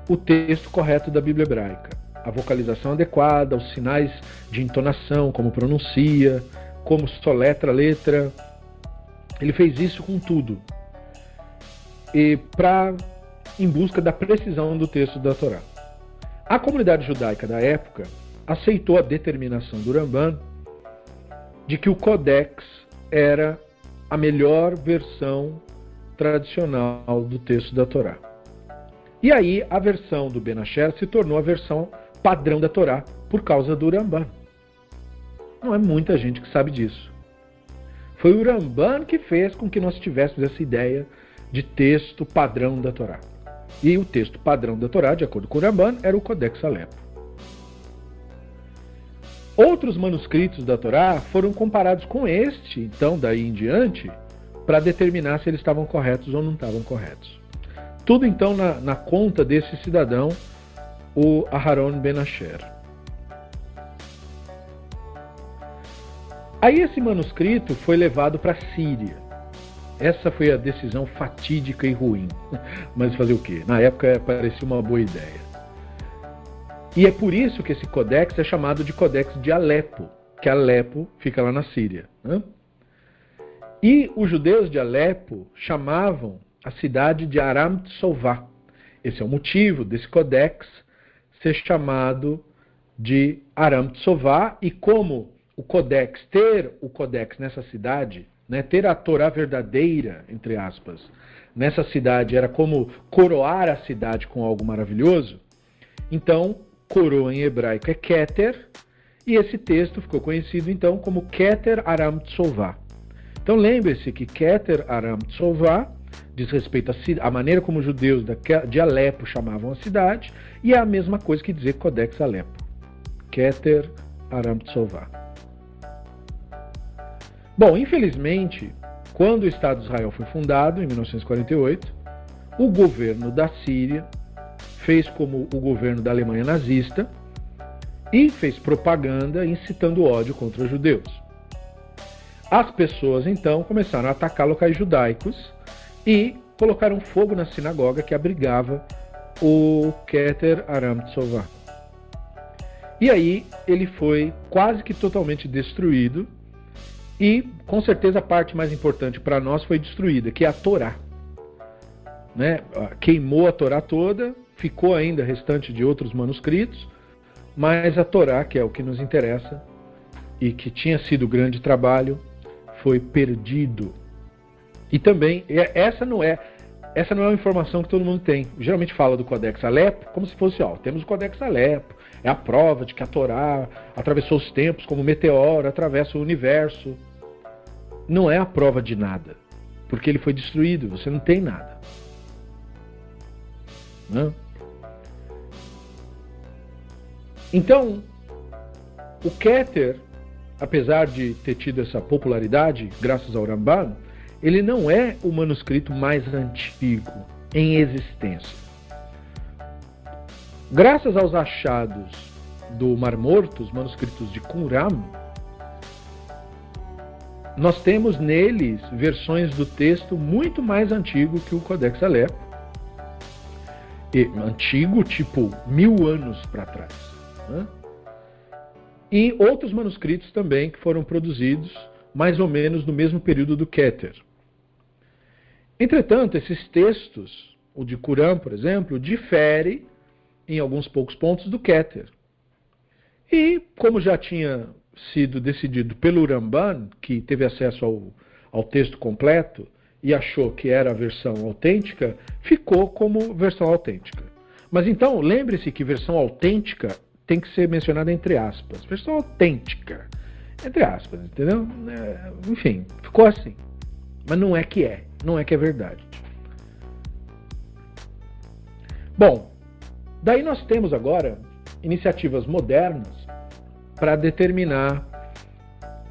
o texto correto da Bíblia hebraica, a vocalização adequada, os sinais de entonação, como pronuncia, como soletra a letra. Ele fez isso com tudo. E para em busca da precisão do texto da Torá. A comunidade judaica da época aceitou a determinação do Ramban de que o Codex era a melhor versão tradicional do texto da Torá. E aí a versão do Benasher se tornou a versão padrão da Torá por causa do Ramban. Não é muita gente que sabe disso. Foi o Ramban que fez com que nós tivéssemos essa ideia de texto padrão da Torá. E o texto padrão da Torá, de acordo com o Ramban, era o Codex Alepo. Outros manuscritos da Torá foram comparados com este, então, daí em diante, para determinar se eles estavam corretos ou não estavam corretos. Tudo então na, na conta desse cidadão, o Aharon Ben Asher. Aí esse manuscrito foi levado para a Síria. Essa foi a decisão fatídica e ruim. Mas fazer o quê? Na época parecia uma boa ideia. E é por isso que esse codex é chamado de Codex de Alepo, que Alepo fica lá na Síria. Né? E os judeus de Alepo chamavam a cidade de Aram Tsová. Esse é o motivo desse codex ser chamado de Aram Tsová e como o codex ter o codex nessa cidade, né, ter a Torá verdadeira, entre aspas, nessa cidade era como coroar a cidade com algo maravilhoso. Então, coroa em hebraico é Keter, e esse texto ficou conhecido então como Keter Aram Tsová. Então lembre-se que Keter Aram Tsová diz respeito à maneira como os judeus de Alepo chamavam a cidade, e é a mesma coisa que dizer Codex Alepo. Keter Aram Tsová. Bom, infelizmente, quando o Estado de Israel foi fundado, em 1948, o governo da Síria fez como o governo da Alemanha nazista e fez propaganda incitando ódio contra os judeus. As pessoas então começaram a atacar locais judaicos e colocaram fogo na sinagoga que abrigava o Keter Aram Tsová. E aí ele foi quase que totalmente destruído e com certeza a parte mais importante para nós foi destruída, que é a Torá. Né? Queimou a Torá toda, ficou ainda restante de outros manuscritos, mas a Torá, que é o que nos interessa e que tinha sido grande trabalho, foi perdido e também, essa não é essa não é uma informação que todo mundo tem. Geralmente fala do Codex Alepo como se fosse, ó, temos o Codex Alepo, é a prova de que a Torá atravessou os tempos como um meteoro, atravessa o universo. Não é a prova de nada, porque ele foi destruído, você não tem nada. Não? Então, o Keter, apesar de ter tido essa popularidade graças ao Ramban, ele não é o manuscrito mais antigo em existência. Graças aos achados do Mar Morto, os manuscritos de Qumran, nós temos neles versões do texto muito mais antigo que o Codex Alepo. E, antigo, tipo mil anos para trás. Né? E outros manuscritos também que foram produzidos mais ou menos no mesmo período do Keter. Entretanto, esses textos, o de Qur'an, por exemplo, difere em alguns poucos pontos do Keter. E, como já tinha sido decidido pelo Ramban, que teve acesso ao, ao texto completo e achou que era a versão autêntica, ficou como versão autêntica. Mas então, lembre-se que versão autêntica tem que ser mencionada entre aspas. Versão autêntica. Entre aspas, entendeu? É, enfim, ficou assim. Mas não é que é. Não é que é verdade. Bom, daí nós temos agora iniciativas modernas para determinar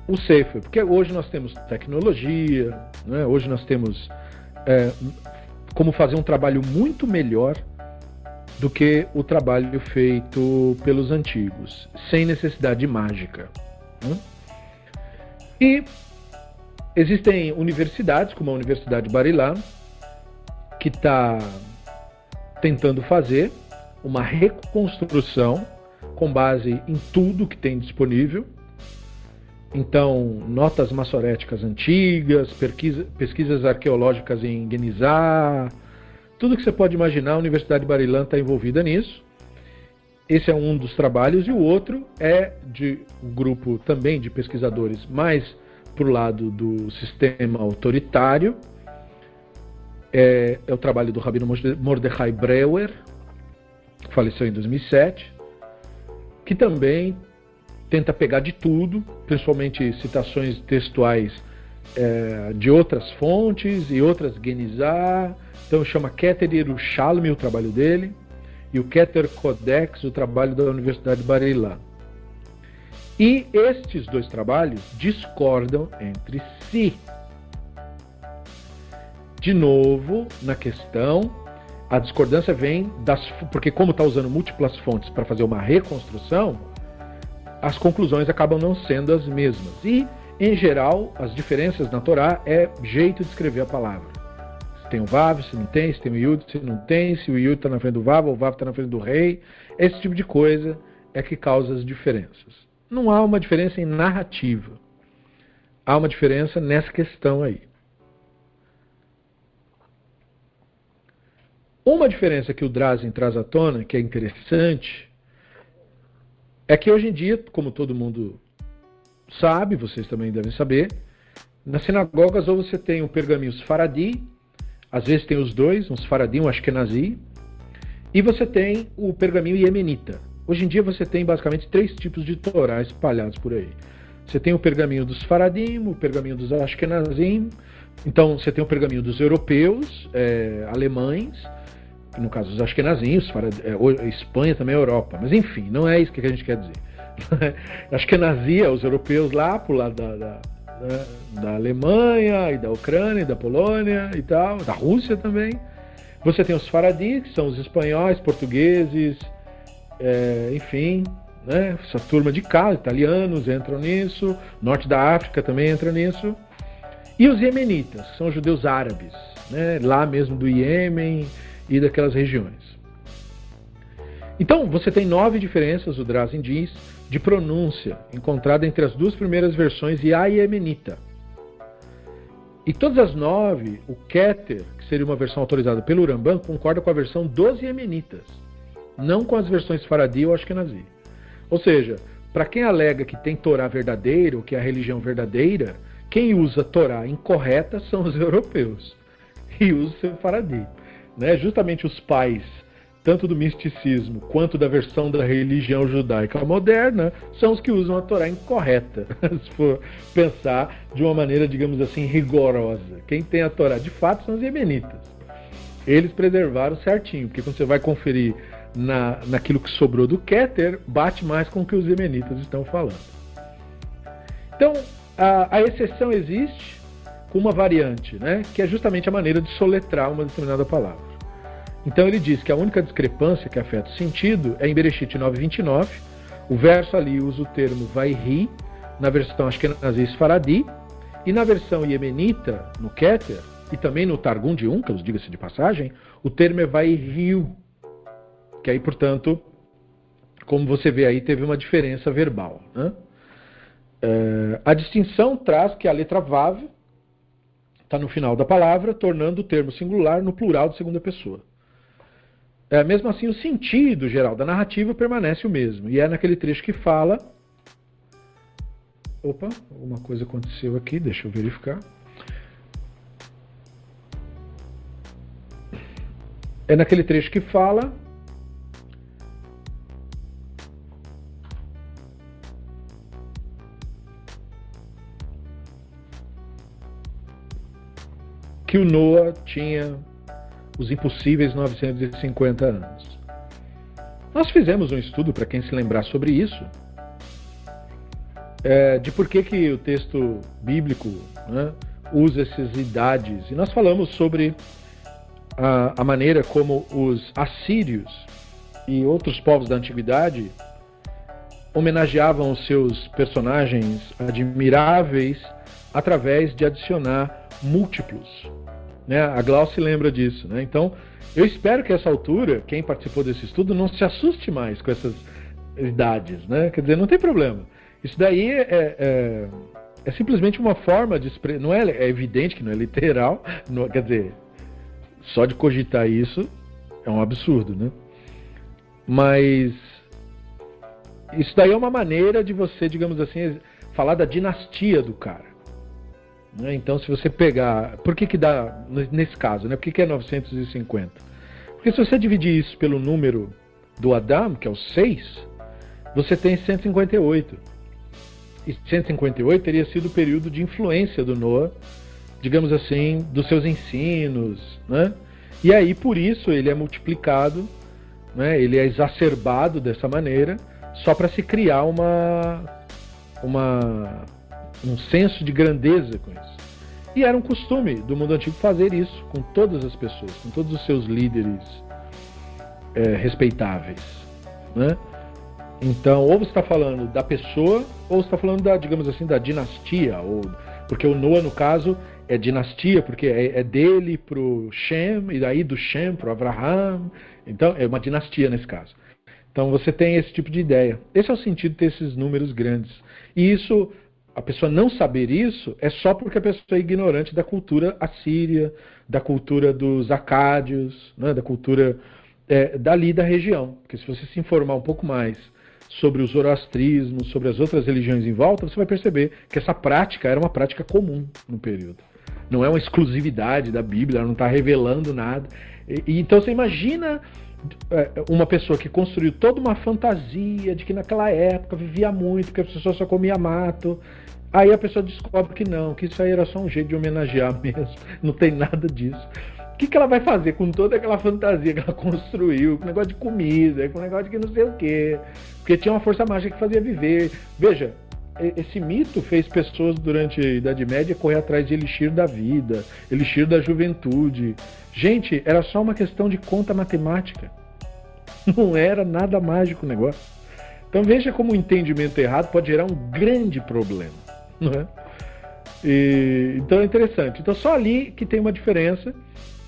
o Sefer, porque hoje nós temos tecnologia, né? hoje nós temos é, como fazer um trabalho muito melhor do que o trabalho feito pelos antigos, sem necessidade de mágica. Né? E existem universidades, como a Universidade de Barilam, que está tentando fazer uma reconstrução com base em tudo que tem disponível. Então, notas maçoréticas antigas, pesquisa, pesquisas arqueológicas em Genizá, tudo que você pode imaginar, a Universidade de Barilam está envolvida nisso. Esse é um dos trabalhos, e o outro é de um grupo também de pesquisadores mais para o lado do sistema autoritário. É, é, o trabalho do Rabino Mordechai Breuer, que faleceu em 2007, que também tenta pegar de tudo, principalmente citações textuais é, de outras fontes e outras genizar. Então chama Keter Yerushalmi o trabalho dele e o Keter Codex o trabalho da Universidade de Barilá. E estes dois trabalhos discordam entre si. De novo, na questão, a discordância vem das. Porque, como está usando múltiplas fontes para fazer uma reconstrução, as conclusões acabam não sendo as mesmas. E, em geral, as diferenças na Torá é jeito de escrever a palavra. Se tem o Vav, se não tem, se tem o Yud, se não tem, se o Yud está na frente do Vav, ou o Vav está na frente do rei. Esse tipo de coisa é que causa as diferenças não há uma diferença em narrativa. Há uma diferença nessa questão aí. Uma diferença que o Drazen traz à tona, que é interessante, é que hoje em dia, como todo mundo sabe, vocês também devem saber, nas sinagogas ou você tem o pergaminho Faradi, às vezes tem os dois, um Faradi e um Ashkenazi, e você tem o pergaminho Yemenita. Hoje em dia você tem basicamente três tipos de Torá espalhados por aí. Você tem o pergaminho dos Faradim, o pergaminho dos Ashkenazim, então você tem o pergaminho dos europeus, é, alemães, no caso os Ashkenazim, os Faradim, é, Espanha também é Europa, mas enfim, não é isso que a gente quer dizer. Ashkenazia, os europeus lá pro lado da, da, da, da Alemanha e da Ucrânia e da Polônia e tal, da Rússia também. Você tem os Faradim, que são os espanhóis, portugueses, é, enfim, né, essa turma de cá, italianos entram nisso, norte da África também entra nisso, e os iemenitas, que são judeus árabes, né, lá mesmo do Iêmen e daquelas regiões. Então, você tem nove diferenças, o Drazen diz, de pronúncia, encontrada entre as duas primeiras versões e a iemenita. E todas as nove, o Keter, que seria uma versão autorizada pelo Uramban, concorda com a versão dos iemenitas não com as versões Faradi ou Ashkenazi. Ou seja, para quem alega que tem Torá verdadeira ou que é a religião verdadeira, quem usa Torá incorreta são os europeus e usa Faradi. Né? Justamente os pais, tanto do misticismo quanto da versão da religião judaica moderna, são os que usam a Torá incorreta, se for pensar de uma maneira, digamos assim, rigorosa. Quem tem a Torá de fato são os yemenitas. Eles preservaram certinho, porque quando você vai conferir na, naquilo que sobrou do Keter bate mais com o que os yemenitas estão falando. Então, a, a exceção existe com uma variante, né, que é justamente a maneira de soletrar uma determinada palavra. Então ele diz que a única discrepância que afeta o sentido é em Bereshit 9.29, o verso ali usa o termo vai ri, na versão Ashkenazis Faradi, e na versão Yemenita, no Keter, e também no Targum de Uncas, diga-se de passagem, o termo é vai riu, que aí, portanto, como você vê aí, teve uma diferença verbal. Né? É, a distinção traz que a letra Vav está no final da palavra, tornando o termo singular no plural de segunda pessoa. É, mesmo assim, o sentido geral da narrativa permanece o mesmo. E é naquele trecho que fala. Opa, alguma coisa aconteceu aqui, deixa eu verificar. É naquele trecho que fala que o Noah tinha os impossíveis 950 anos. Nós fizemos um estudo, para quem se lembrar sobre isso, é, de por que, que o texto bíblico né, usa essas idades. E nós falamos sobre a, a maneira como os assírios e outros povos da antiguidade homenageavam os seus personagens admiráveis através de adicionar múltiplos né? A Glaucia se lembra disso. Né? Então, eu espero que essa altura, quem participou desse estudo, não se assuste mais com essas idades. Né? Quer dizer, não tem problema. Isso daí é, é, é simplesmente uma forma de. Não é, é, evidente que não é literal. Não, quer dizer, só de cogitar isso é um absurdo, né? Mas isso daí é uma maneira de você, digamos assim, falar da dinastia do cara. Né? Então, se você pegar. Por que, que dá, nesse caso, né? por que, que é 950? Porque se você dividir isso pelo número do Adam, que é o 6, você tem 158. E 158 teria sido o período de influência do Noah, digamos assim, dos seus ensinos. Né? E aí, por isso, ele é multiplicado, né? ele é exacerbado dessa maneira, só para se criar uma. uma um senso de grandeza com isso. E era um costume do mundo antigo fazer isso com todas as pessoas, com todos os seus líderes é, respeitáveis. Né? Então, ou você está falando da pessoa, ou você está falando da, digamos assim, da dinastia, ou porque o Noah, no caso, é dinastia, porque é, é dele pro Shem, e daí do Shem pro Abraham. Então, é uma dinastia nesse caso. Então, você tem esse tipo de ideia. Esse é o sentido de ter esses números grandes. E isso a pessoa não saber isso é só porque a pessoa é ignorante da cultura assíria, da cultura dos acádios, né, da cultura é, dali da região. Porque se você se informar um pouco mais sobre o zoroastrismo, sobre as outras religiões em volta, você vai perceber que essa prática era uma prática comum no período. Não é uma exclusividade da Bíblia, ela não está revelando nada. E, e, então você imagina uma pessoa que construiu toda uma fantasia de que naquela época vivia muito, que a pessoa só comia mato, Aí a pessoa descobre que não, que isso aí era só um jeito de homenagear mesmo, não tem nada disso. O que, que ela vai fazer com toda aquela fantasia que ela construiu, com negócio de comida, com negócio de que não sei o quê? Porque tinha uma força mágica que fazia viver. Veja, esse mito fez pessoas durante a Idade Média correr atrás de elixir da vida, elixir da juventude. Gente, era só uma questão de conta matemática. Não era nada mágico o negócio. Então veja como o entendimento errado pode gerar um grande problema. Não é? E, então é interessante. Então só ali que tem uma diferença.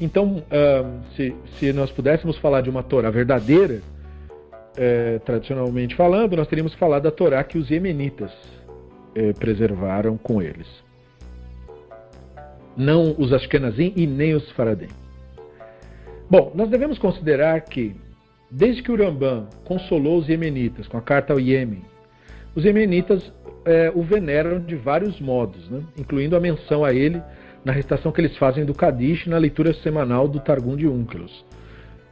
Então, uh, se, se nós pudéssemos falar de uma Torá verdadeira, é, tradicionalmente falando, nós teríamos falar da Torá que os Yemenitas é, preservaram com eles. Não os Ashkenazim e nem os Faradim. Bom, nós devemos considerar que, desde que o Rambam consolou os Yemenitas com a carta ao Iêmen, os Yemenitas é, o veneram de vários modos, né? incluindo a menção a ele na recitação que eles fazem do Kadish na leitura semanal do Targum de Unkelos.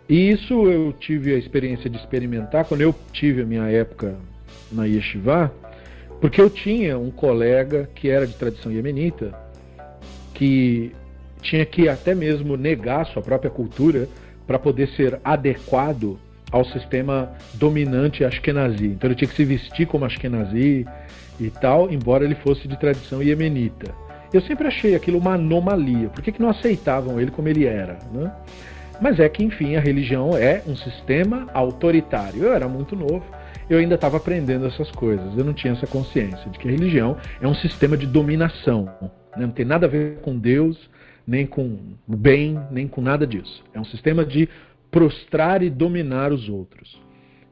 E isso eu tive a experiência de experimentar quando eu tive a minha época na Yeshiva, porque eu tinha um colega que era de tradição iemenita, que tinha que até mesmo negar sua própria cultura para poder ser adequado ao sistema dominante Ashkenazi. Então ele tinha que se vestir como Ashkenazi, e tal, embora ele fosse de tradição iemenita. Eu sempre achei aquilo uma anomalia. Por que, que não aceitavam ele como ele era? Né? Mas é que, enfim, a religião é um sistema autoritário. Eu era muito novo, eu ainda estava aprendendo essas coisas. Eu não tinha essa consciência de que a religião é um sistema de dominação. Né? Não tem nada a ver com Deus, nem com o bem, nem com nada disso. É um sistema de prostrar e dominar os outros.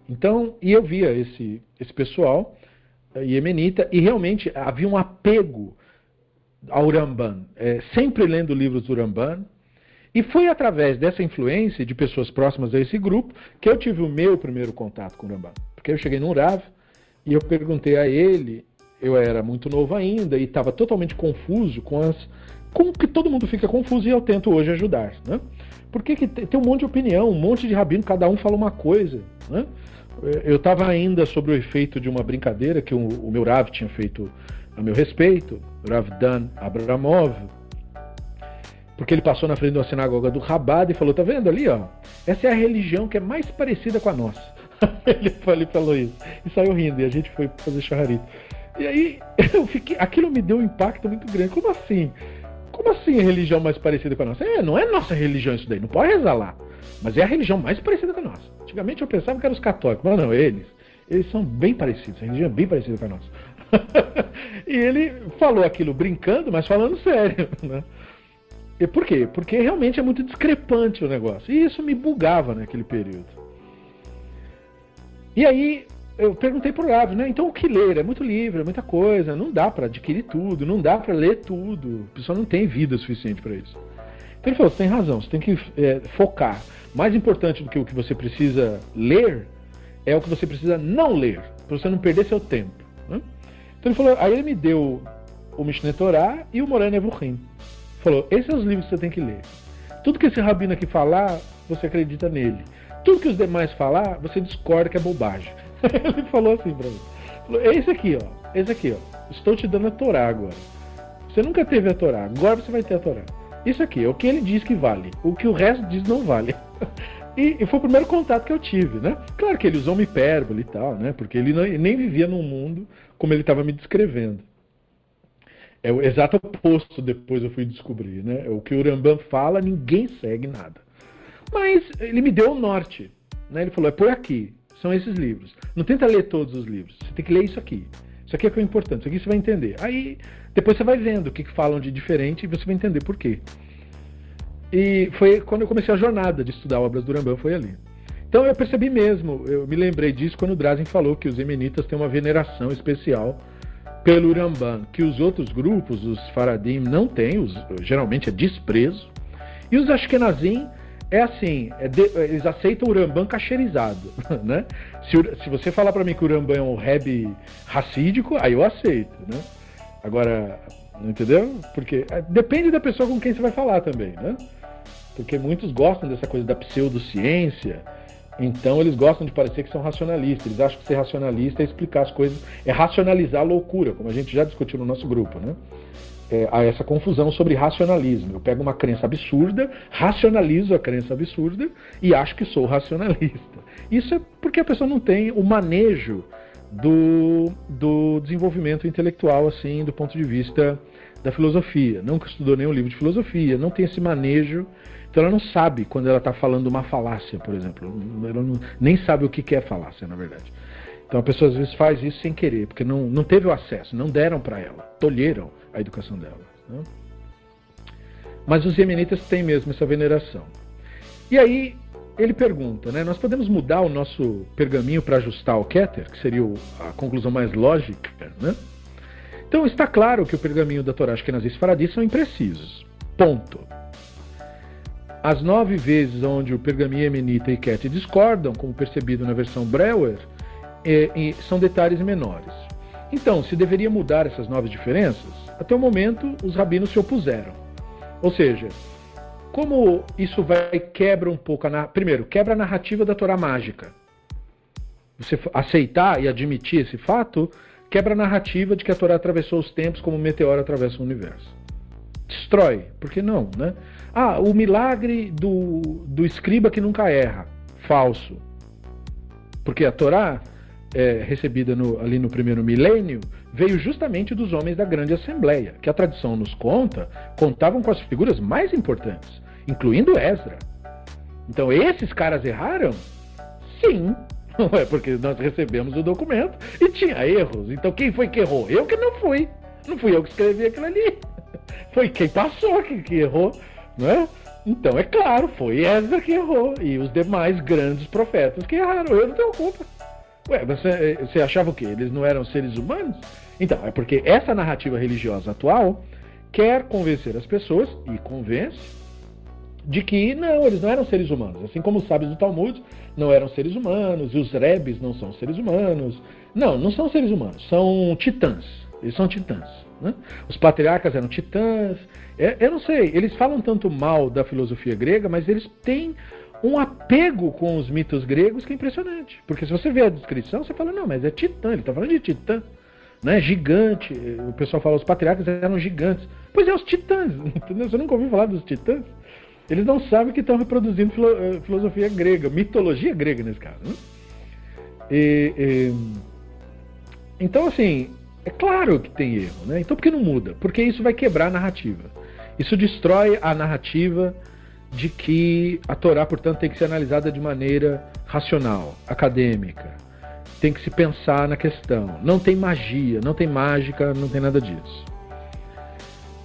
Então, e eu via esse, esse pessoal iemenita e realmente havia um apego ao Ramban, é, sempre lendo livros do Ramban. E foi através dessa influência de pessoas próximas a esse grupo que eu tive o meu primeiro contato com o Ramban. Porque eu cheguei num Rav e eu perguntei a ele, eu era muito novo ainda e estava totalmente confuso com as. Como que todo mundo fica confuso e eu tento hoje ajudar, né? Porque que tem um monte de opinião, um monte de rabino, cada um fala uma coisa, né? Eu estava ainda sobre o efeito de uma brincadeira que o, o meu Rav tinha feito a meu respeito, Rav Dan Abramov, porque ele passou na frente de uma sinagoga do Rabad e falou: Tá vendo ali, ó? Essa é a religião que é mais parecida com a nossa. ele, falou isso e saiu rindo, e a gente foi fazer charrito. E aí, eu fiquei, aquilo me deu um impacto muito grande. Como assim? Como assim a religião mais parecida com a nossa? É, não é nossa religião isso daí, não pode rezar lá. Mas é a religião mais parecida com a nossa. Antigamente eu pensava que eram os católicos, mas não, eles. Eles são bem parecidos, a religião é bem parecida com a nossa. e ele falou aquilo brincando, mas falando sério. Né? E por quê? Porque realmente é muito discrepante o negócio. E isso me bugava naquele período. E aí eu perguntei pro Rav, né? Então o que ler? É muito livre, é muita coisa, não dá para adquirir tudo, não dá para ler tudo. A pessoa não tem vida suficiente para isso. Então ele falou: você tem razão, você tem que é, focar. Mais importante do que o que você precisa ler é o que você precisa não ler, para você não perder seu tempo. Né? Então ele falou, aí ele me deu o Mishneh Torah e o Morana Evuchim. Falou, esses são os livros que você tem que ler. Tudo que esse rabino aqui falar, você acredita nele. Tudo que os demais falar, você discorda que é bobagem. ele falou assim pra mim. Falou, esse aqui, ó. Esse aqui, ó. Estou te dando a Torá agora. Você nunca teve a Torá, agora você vai ter a Torá. Isso aqui é o que ele diz que vale. O que o resto diz não vale. E, e, foi o primeiro contato que eu tive, né? Claro que ele usou uma hipérbole e tal, né? Porque ele não, nem vivia num mundo como ele estava me descrevendo. É o exato oposto, depois eu fui descobrir, né? O que o Rambam fala, ninguém segue nada. Mas ele me deu o norte, né? Ele falou, é por aqui, são esses livros. Não tenta ler todos os livros, você tem que ler isso aqui. Isso aqui é que é importante, isso aqui você vai entender. Aí, depois você vai vendo o que falam de diferente e você vai entender por quê. E foi quando eu comecei a jornada de estudar obras do Rambam, foi ali. Então eu percebi mesmo, eu me lembrei disso quando o Drazen falou que os emenitas têm uma veneração especial pelo Rambam, que os outros grupos, os Faradim, não têm, os, geralmente é desprezo. E os Ashkenazim é assim, é de, eles aceitam o Rambam cacherizado, né? Se, se você falar para mim que o Rambam é um reb racídico, aí eu aceito, né? Agora, entendeu? Porque é, depende da pessoa com quem você vai falar também, né? porque muitos gostam dessa coisa da pseudociência, então eles gostam de parecer que são racionalistas. Eles acham que ser racionalista é explicar as coisas, é racionalizar a loucura, como a gente já discutiu no nosso grupo, né? É, há essa confusão sobre racionalismo. Eu pego uma crença absurda, racionalizo a crença absurda e acho que sou racionalista. Isso é porque a pessoa não tem o manejo do, do desenvolvimento intelectual, assim, do ponto de vista da filosofia. Nunca estudou nenhum livro de filosofia, não tem esse manejo então ela não sabe quando ela está falando uma falácia, por exemplo. Ela não, nem sabe o que é falácia, na verdade. Então a pessoa às vezes faz isso sem querer, porque não, não teve o acesso, não deram para ela, tolheram a educação dela. Né? Mas os yemenitas têm mesmo essa veneração. E aí ele pergunta, né? Nós podemos mudar o nosso pergaminho para ajustar ao Keter, que seria a conclusão mais lógica, né? Então está claro que o pergaminho da Torá Ashkenazis Faradi são imprecisos. Ponto. As nove vezes onde o pergaminho Emenita e Ket discordam, como percebido na versão Breuer, é, é, são detalhes menores. Então, se deveria mudar essas nove diferenças, até o momento os rabinos se opuseram. Ou seja, como isso vai quebra um pouco a primeiro quebra a narrativa da Torá mágica. Você aceitar e admitir esse fato quebra a narrativa de que a Torá atravessou os tempos como um meteoro atravessa o universo. Destrói, por que não, né? Ah, o milagre do, do escriba que nunca erra. Falso. Porque a Torá, é, recebida no, ali no primeiro milênio, veio justamente dos homens da grande assembleia, que a tradição nos conta, contavam com as figuras mais importantes, incluindo Ezra. Então esses caras erraram? Sim. Não é porque nós recebemos o documento e tinha erros. Então quem foi que errou? Eu que não fui. Não fui eu que escrevi aquilo ali. Foi quem passou que, que errou. Né? Então, é claro, foi Ezra que errou e os demais grandes profetas que erraram. Eu não tenho culpa. Ué, você, você achava o quê? Eles não eram seres humanos? Então, é porque essa narrativa religiosa atual quer convencer as pessoas, e convence, de que não, eles não eram seres humanos. Assim como os sábios do Talmud não eram seres humanos, e os rebes não são seres humanos. Não, não são seres humanos, são titãs. Eles são titãs. Né? Os patriarcas eram titãs. É, eu não sei, eles falam tanto mal da filosofia grega, mas eles têm um apego com os mitos gregos que é impressionante. Porque se você vê a descrição, você fala, não, mas é titã, ele está falando de titã. Né? Gigante. O pessoal fala, os patriarcas eram gigantes. Pois é, os titãs. Entendeu? Você nunca ouviu falar dos titãs? Eles não sabem que estão reproduzindo filo eh, filosofia grega, mitologia grega nesse caso. Né? E, e... Então, assim, é claro que tem erro, né? Então por que não muda? Porque isso vai quebrar a narrativa. Isso destrói a narrativa de que a Torá, portanto, tem que ser analisada de maneira racional, acadêmica. Tem que se pensar na questão. Não tem magia, não tem mágica, não tem nada disso.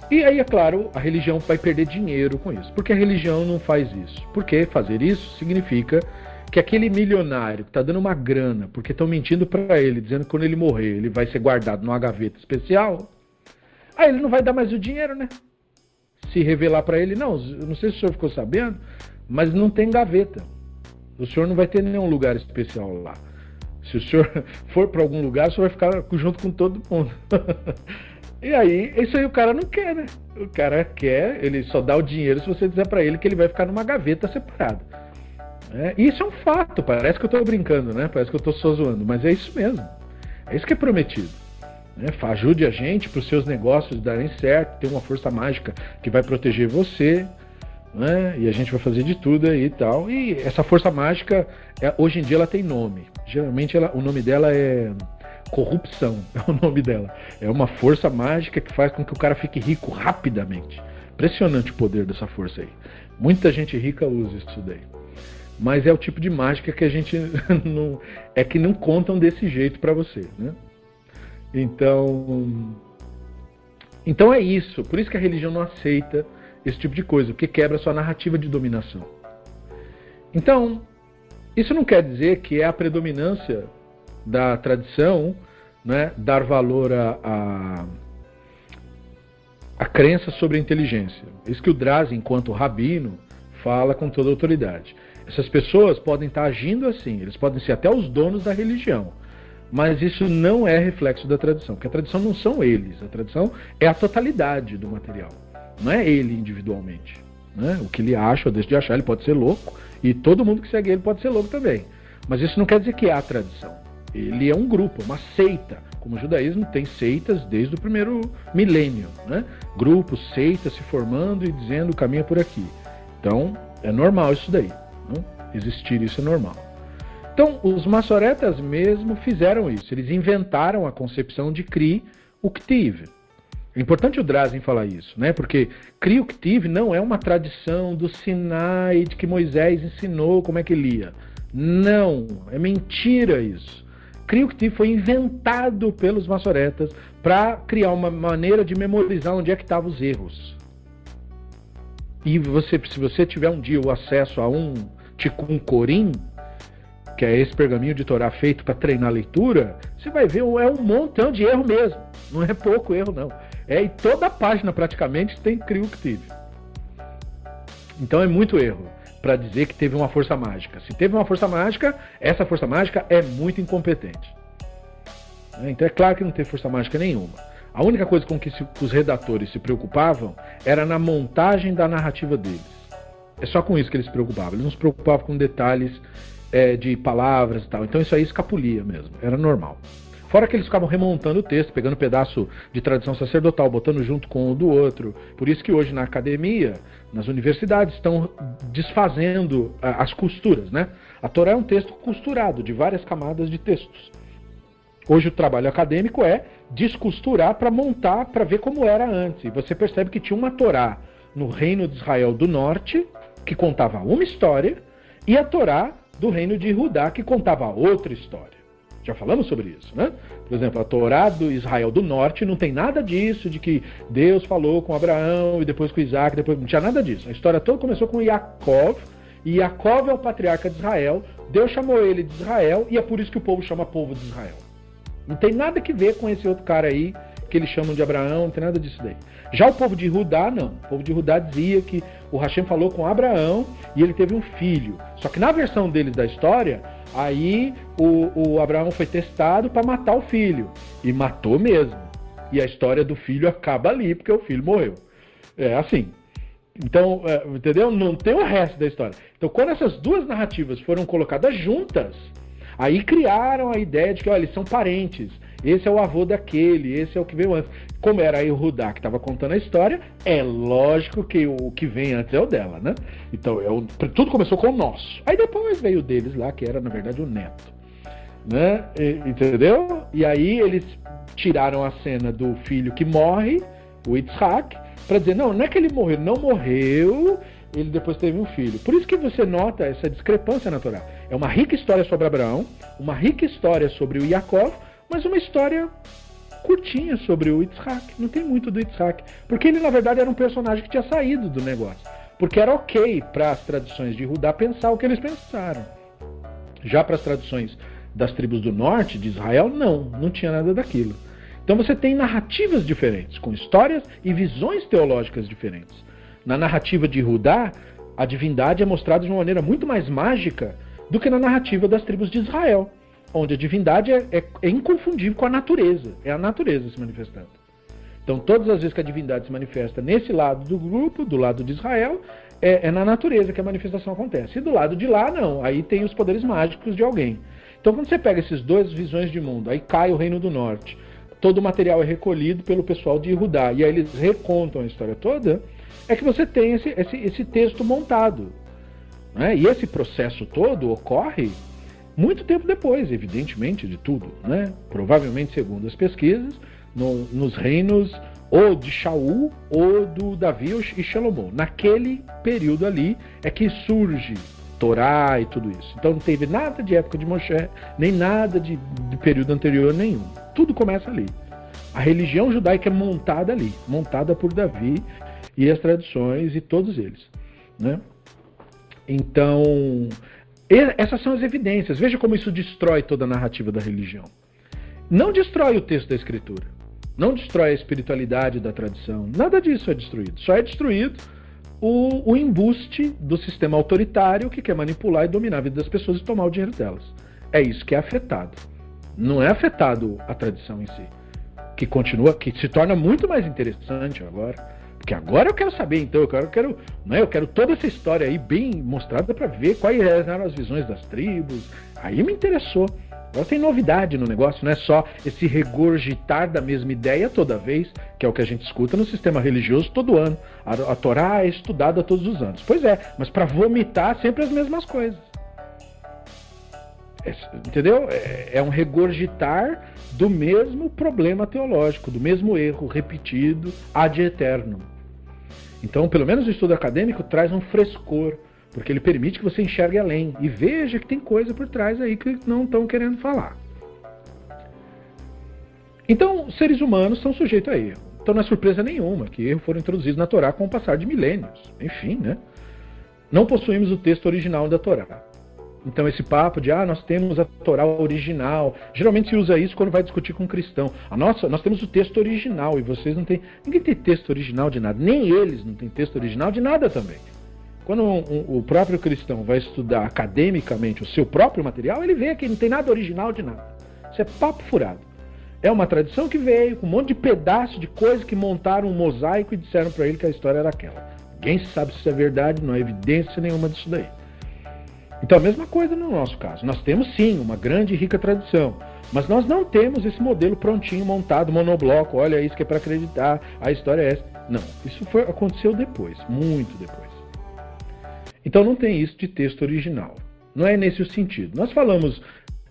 E aí, é claro, a religião vai perder dinheiro com isso. Porque a religião não faz isso. Porque fazer isso significa que aquele milionário que está dando uma grana, porque estão mentindo para ele, dizendo que quando ele morrer ele vai ser guardado numa gaveta especial, aí ele não vai dar mais o dinheiro, né? Se revelar para ele, não, não sei se o senhor ficou sabendo, mas não tem gaveta. O senhor não vai ter nenhum lugar especial lá. Se o senhor for para algum lugar, o senhor vai ficar junto com todo mundo. e aí, isso aí o cara não quer, né? O cara quer, ele só dá o dinheiro se você dizer para ele que ele vai ficar numa gaveta separada. É, isso é um fato, parece que eu estou brincando, né? Parece que eu estou só zoando, mas é isso mesmo. É isso que é prometido. Né? Ajude a gente para os seus negócios darem certo, tem uma força mágica que vai proteger você, né? E a gente vai fazer de tudo aí e tal. E essa força mágica, é, hoje em dia ela tem nome. Geralmente ela, o nome dela é corrupção, é o nome dela. É uma força mágica que faz com que o cara fique rico rapidamente. Impressionante o poder dessa força aí. Muita gente rica usa isso daí mas é o tipo de mágica que a gente não é que não contam desse jeito para você, né? Então, então é isso. Por isso que a religião não aceita esse tipo de coisa, porque quebra sua narrativa de dominação. Então, isso não quer dizer que é a predominância da tradição, né, dar valor a, a, a crença sobre a inteligência. Isso que o Draz, enquanto rabino, fala com toda autoridade. Essas pessoas podem estar agindo assim, eles podem ser até os donos da religião. Mas isso não é reflexo da tradição, porque a tradição não são eles, a tradição é a totalidade do material, não é ele individualmente. Né? O que ele acha ou deixa de achar, ele pode ser louco, e todo mundo que segue ele pode ser louco também. Mas isso não quer dizer que é a tradição. Ele é um grupo, uma seita. Como o judaísmo tem seitas desde o primeiro milênio. Né? Grupos, seitas se formando e dizendo o caminho é por aqui. Então, é normal isso daí. Né? Existir isso é normal. Então, os maçoretas mesmo fizeram isso. Eles inventaram a concepção de Kri Uktiv. É importante o Drazen falar isso, né? Porque Kri Uktiv não é uma tradição do Sinai de que Moisés ensinou como é que lia. Não, é mentira isso. Kri Uktiv foi inventado pelos maçoretas para criar uma maneira de memorizar onde é que estavam os erros. E você, se você tiver um dia o acesso a um Tikkun Corim, que é esse pergaminho de Torá feito para treinar a leitura, você vai ver, é um montão de erro mesmo. Não é pouco erro, não. É em toda a página praticamente tem crio que teve. Então é muito erro para dizer que teve uma força mágica. Se teve uma força mágica, essa força mágica é muito incompetente. Então é claro que não teve força mágica nenhuma. A única coisa com que os redatores se preocupavam era na montagem da narrativa deles. É só com isso que eles se preocupavam. Eles não se preocupavam com detalhes é, de palavras e tal. Então isso aí escapulia mesmo, era normal. Fora que eles ficavam remontando o texto, pegando um pedaço de tradição sacerdotal, botando junto com o do outro. Por isso que hoje na academia, nas universidades, estão desfazendo as costuras, né? A Torá é um texto costurado, de várias camadas de textos. Hoje o trabalho acadêmico é descosturar para montar, para ver como era antes. E você percebe que tinha uma Torá no reino de Israel do Norte, que contava uma história, e a Torá do reino de Judá, que contava outra história. Já falamos sobre isso, né? Por exemplo, a Torá do Israel do Norte não tem nada disso, de que Deus falou com Abraão e depois com Isaac, depois não tinha nada disso. A história toda começou com Yaakov, e Yaakov é o patriarca de Israel, Deus chamou ele de Israel e é por isso que o povo chama povo de Israel. Não tem nada que ver com esse outro cara aí que eles chamam de Abraão, não tem nada disso daí. Já o povo de Judá, não. O povo de Judá dizia que o Hashem falou com Abraão e ele teve um filho. Só que na versão deles da história, aí o, o Abraão foi testado para matar o filho. E matou mesmo. E a história do filho acaba ali, porque o filho morreu. É assim. Então, é, entendeu? Não tem o resto da história. Então, quando essas duas narrativas foram colocadas juntas, aí criaram a ideia de que, olha, eles são parentes. Esse é o avô daquele, esse é o que veio antes. Como era aí o Rudá que estava contando a história, é lógico que o que vem antes é o dela, né? Então, é o, tudo começou com o nosso. Aí depois veio o deles lá, que era, na verdade, o neto. Né? E, entendeu? E aí eles tiraram a cena do filho que morre, o Yitzhak, para dizer, não, não é que ele morreu, não morreu, ele depois teve um filho. Por isso que você nota essa discrepância na Torá. É uma rica história sobre Abraão, uma rica história sobre o Yaakov, mas uma história curtinha sobre o Yitzhak. Não tem muito do Yitzhak. Porque ele, na verdade, era um personagem que tinha saído do negócio. Porque era ok para as tradições de Judá pensar o que eles pensaram. Já para as tradições das tribos do norte, de Israel, não, não tinha nada daquilo. Então você tem narrativas diferentes, com histórias e visões teológicas diferentes. Na narrativa de Judá, a divindade é mostrada de uma maneira muito mais mágica do que na narrativa das tribos de Israel, onde a divindade é, é, é inconfundível com a natureza, é a natureza se manifestando. Então, todas as vezes que a divindade se manifesta nesse lado do grupo, do lado de Israel, é, é, na natureza que a manifestação acontece. E do lado de lá, não. Aí tem os poderes mágicos de alguém. Então, quando você pega esses duas visões de mundo, aí cai o Reino do Norte, todo o material é recolhido pelo pessoal de Judá, e aí eles recontam a história toda, é que você tem esse, esse, esse texto montado. Né? E esse processo todo ocorre muito tempo depois, evidentemente, de tudo. Né? Provavelmente, segundo as pesquisas, no, nos reinos ou de Shaul ou do Davi e Salomão. Naquele período ali é que surge Torá e tudo isso. Então não teve nada de época de Moshe, nem nada de, de período anterior nenhum. Tudo começa ali. A religião judaica é montada ali, montada por Davi e as tradições e todos eles. Né? Então, essas são as evidências. Veja como isso destrói toda a narrativa da religião. Não destrói o texto da escritura. Não destrói a espiritualidade da tradição. Nada disso é destruído. Só é destruído o, o embuste do sistema autoritário que quer manipular e dominar a vida das pessoas e tomar o dinheiro delas. É isso que é afetado. Não é afetado a tradição em si, que continua, que se torna muito mais interessante agora. Porque agora eu quero saber, então, eu quero, eu quero, né, eu quero toda essa história aí bem mostrada para ver quais eram as visões das tribos. Aí me interessou. Agora tem novidade no negócio, não é só esse regurgitar da mesma ideia toda vez, que é o que a gente escuta no sistema religioso todo ano. A, a Torá é estudada todos os anos. Pois é, mas para vomitar sempre as mesmas coisas. É, entendeu? É, é um regurgitar do mesmo problema teológico, do mesmo erro repetido ad eterno. Então, pelo menos o estudo acadêmico traz um frescor porque ele permite que você enxergue além e veja que tem coisa por trás aí que não estão querendo falar. Então, seres humanos são sujeitos a erro. Então não é surpresa nenhuma que erros foram introduzidos na Torá com o passar de milênios. Enfim, né? Não possuímos o texto original da Torá. Então esse papo de ah, nós temos a Torá original, geralmente se usa isso quando vai discutir com um cristão. A nossa, nós temos o texto original e vocês não têm, ninguém tem texto original de nada, nem eles não têm texto original de nada também. Quando um, um, o próprio cristão vai estudar academicamente o seu próprio material, ele vê que não tem nada original de nada. Isso é papo furado. É uma tradição que veio com um monte de pedaços de coisas que montaram um mosaico e disseram para ele que a história era aquela. Ninguém sabe se isso é verdade, não há evidência nenhuma disso daí. Então, a mesma coisa no nosso caso. Nós temos sim uma grande e rica tradição, mas nós não temos esse modelo prontinho, montado, monobloco. Olha, isso que é para acreditar, a história é essa. Não, isso foi, aconteceu depois, muito depois. Então não tem isso de texto original. Não é nesse o sentido. Nós falamos,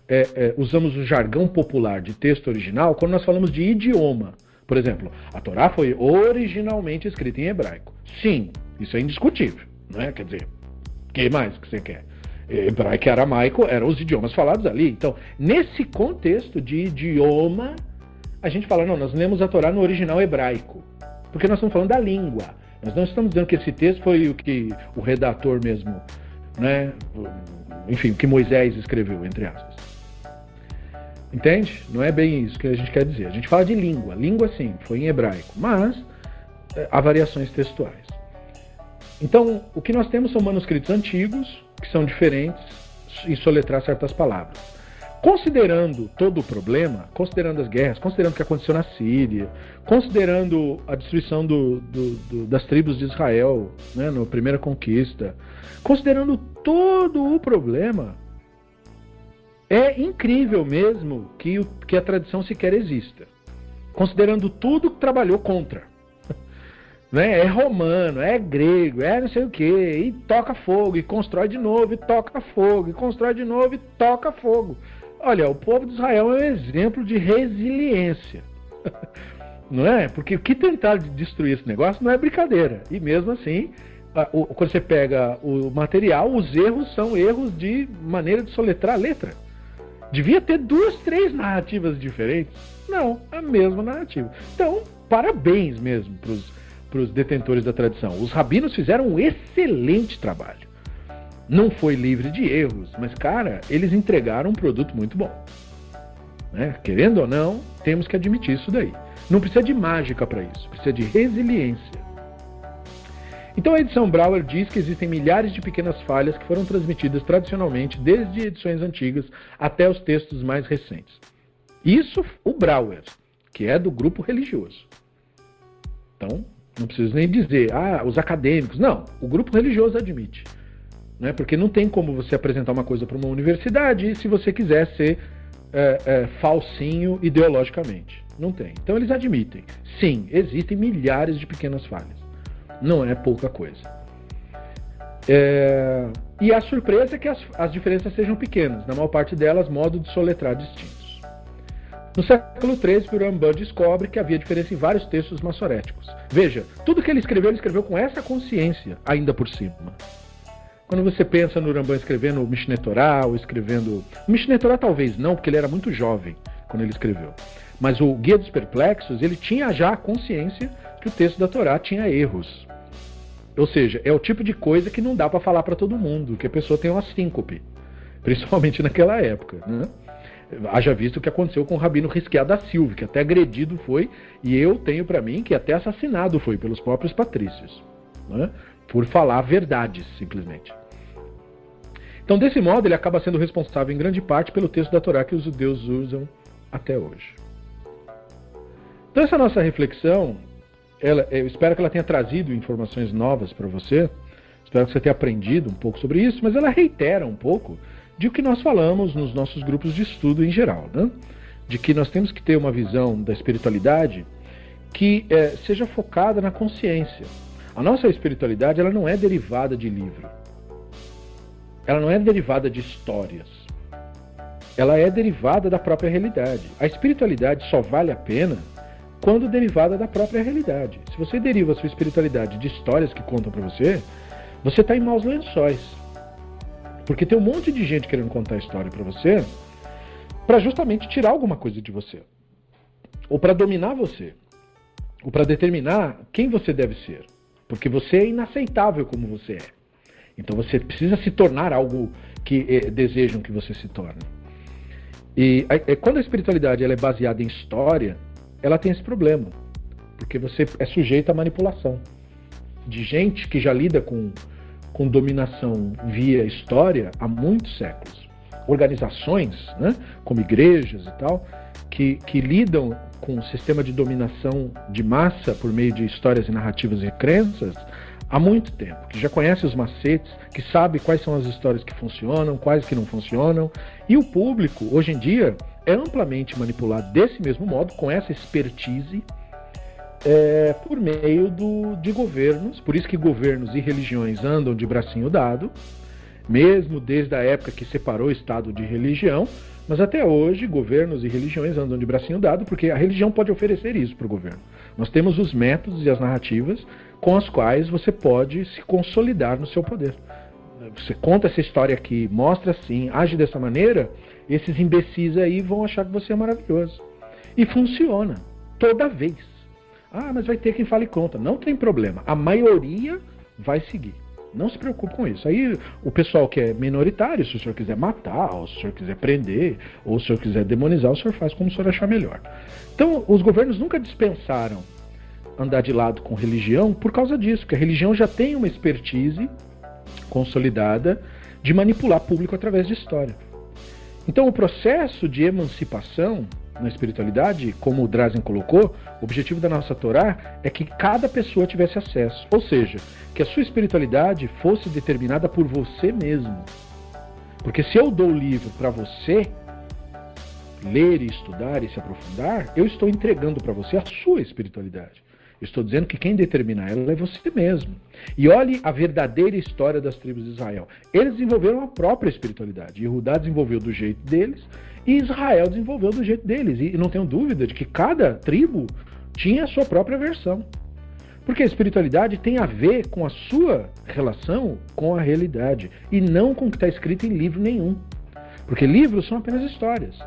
é, é, usamos o jargão popular de texto original quando nós falamos de idioma. Por exemplo, a Torá foi originalmente escrita em hebraico. Sim, isso é indiscutível. Não é? Quer dizer, o que mais que você quer? Hebraico e aramaico eram os idiomas falados ali. Então, nesse contexto de idioma, a gente fala, não, nós lemos a Torá no original hebraico. Porque nós estamos falando da língua. Nós não estamos dizendo que esse texto foi o que o redator mesmo né? Enfim, o que Moisés escreveu, entre aspas. Entende? Não é bem isso que a gente quer dizer. A gente fala de língua. Língua, sim, foi em hebraico. Mas é, há variações textuais. Então, o que nós temos são manuscritos antigos, que são diferentes em soletrar certas palavras. Considerando todo o problema, considerando as guerras, considerando o que aconteceu na Síria, considerando a destruição do, do, do, das tribos de Israel né, na primeira conquista, considerando todo o problema, é incrível mesmo que, que a tradição sequer exista. Considerando tudo que trabalhou contra. Né? É romano, é grego, é não sei o que, e toca fogo, e constrói de novo, e toca fogo, e constrói de novo, e toca fogo. Olha, o povo de Israel é um exemplo de resiliência. Não é? Porque o que tentar destruir esse negócio não é brincadeira. E mesmo assim, quando você pega o material, os erros são erros de maneira de soletrar a letra. Devia ter duas, três narrativas diferentes. Não, a mesma narrativa. Então, parabéns mesmo para os detentores da tradição. Os rabinos fizeram um excelente trabalho. Não foi livre de erros, mas, cara, eles entregaram um produto muito bom. Né? Querendo ou não, temos que admitir isso daí. Não precisa de mágica para isso, precisa de resiliência. Então a edição Brouwer diz que existem milhares de pequenas falhas que foram transmitidas tradicionalmente desde edições antigas até os textos mais recentes. Isso o Brouwer, que é do grupo religioso. Então, não preciso nem dizer, ah, os acadêmicos. Não, o grupo religioso admite. Né? Porque não tem como você apresentar uma coisa para uma universidade se você quiser ser é, é, falsinho ideologicamente. Não tem. Então eles admitem. Sim, existem milhares de pequenas falhas. Não é pouca coisa. É... E a surpresa é que as, as, diferenças sejam pequenas, na maior parte delas, modo de soletrar distintos. No século XIII, Piramban descobre que havia diferença em vários textos maçoréticos. Veja, tudo que ele escreveu, ele escreveu com essa consciência, ainda por cima. Quando você pensa no Rambam escrevendo o Mishneh Torah, ou escrevendo... O Mishneh Torah talvez não, porque ele era muito jovem quando ele escreveu. Mas o Guia dos Perplexos, ele tinha já a consciência que o texto da Torá tinha erros. Ou seja, é o tipo de coisa que não dá para falar para todo mundo, que a pessoa tem uma síncope, principalmente naquela época. Né? Haja visto o que aconteceu com o Rabino Risqueá da Silva, que até agredido foi, e eu tenho para mim que até assassinado foi pelos próprios patrícios, né? por falar verdades, simplesmente. Então, desse modo, ele acaba sendo responsável em grande parte pelo texto da Torá que os judeus usam até hoje. Então, essa nossa reflexão ela, eu espero que ela tenha trazido informações novas para você. Espero que você tenha aprendido um pouco sobre isso, mas ela reitera um pouco de o que nós falamos nos nossos grupos de estudo em geral, né? de que nós temos que ter uma visão da espiritualidade que é, seja focada na consciência. A nossa espiritualidade ela não é derivada de livro, ela não é derivada de histórias, ela é derivada da própria realidade. A espiritualidade só vale a pena quando derivada da própria realidade. Se você deriva a sua espiritualidade de histórias que contam para você, você está em maus lençóis. Porque tem um monte de gente querendo contar a história para você para justamente tirar alguma coisa de você. Ou para dominar você. Ou para determinar quem você deve ser. Porque você é inaceitável como você é. Então você precisa se tornar algo que eh, desejam que você se torne. E eh, quando a espiritualidade ela é baseada em história, ela tem esse problema, porque você é sujeito à manipulação de gente que já lida com, com dominação via história há muitos séculos. Organizações, né, como igrejas e tal, que, que lidam com o sistema de dominação de massa por meio de histórias e narrativas e crenças há muito tempo, que já conhece os macetes, que sabe quais são as histórias que funcionam, quais que não funcionam. E o público, hoje em dia, é amplamente manipulado desse mesmo modo, com essa expertise, é, por meio do, de governos. Por isso que governos e religiões andam de bracinho dado, mesmo desde a época que separou Estado de religião. Mas até hoje, governos e religiões andam de bracinho dado, porque a religião pode oferecer isso para o governo. Nós temos os métodos e as narrativas com as quais você pode se consolidar no seu poder. Você conta essa história aqui, mostra assim, age dessa maneira, esses imbecis aí vão achar que você é maravilhoso. E funciona. Toda vez. Ah, mas vai ter quem fale contra. Não tem problema. A maioria vai seguir. Não se preocupe com isso. Aí o pessoal que é minoritário, se o senhor quiser matar, ou se o senhor quiser prender, ou se o senhor quiser demonizar, o senhor faz como o senhor achar melhor. Então, os governos nunca dispensaram andar de lado com religião por causa disso, porque a religião já tem uma expertise consolidada de manipular público através de história. Então, o processo de emancipação na espiritualidade, como o Drazen colocou, o objetivo da nossa Torá é que cada pessoa tivesse acesso. Ou seja, que a sua espiritualidade fosse determinada por você mesmo. Porque se eu dou o livro para você ler e estudar e se aprofundar, eu estou entregando para você a sua espiritualidade. Estou dizendo que quem determina ela é você mesmo. E olhe a verdadeira história das tribos de Israel. Eles desenvolveram a própria espiritualidade. Yehudá desenvolveu do jeito deles e Israel desenvolveu do jeito deles. E não tenho dúvida de que cada tribo tinha a sua própria versão. Porque a espiritualidade tem a ver com a sua relação com a realidade e não com o que está escrito em livro nenhum. Porque livros são apenas histórias.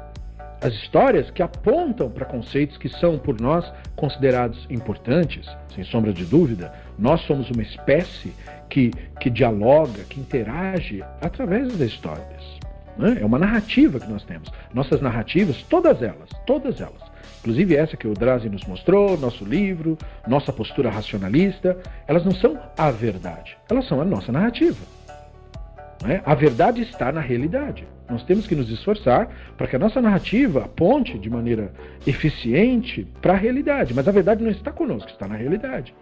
As histórias que apontam para conceitos que são por nós considerados importantes, sem sombra de dúvida, nós somos uma espécie que, que dialoga, que interage através das histórias. Né? É uma narrativa que nós temos. Nossas narrativas, todas elas, todas elas, inclusive essa que o Drazi nos mostrou, nosso livro, nossa postura racionalista, elas não são a verdade, elas são a nossa narrativa. Né? A verdade está na realidade. Nós temos que nos esforçar para que a nossa narrativa aponte de maneira eficiente para a realidade. Mas a verdade não está conosco, está na realidade.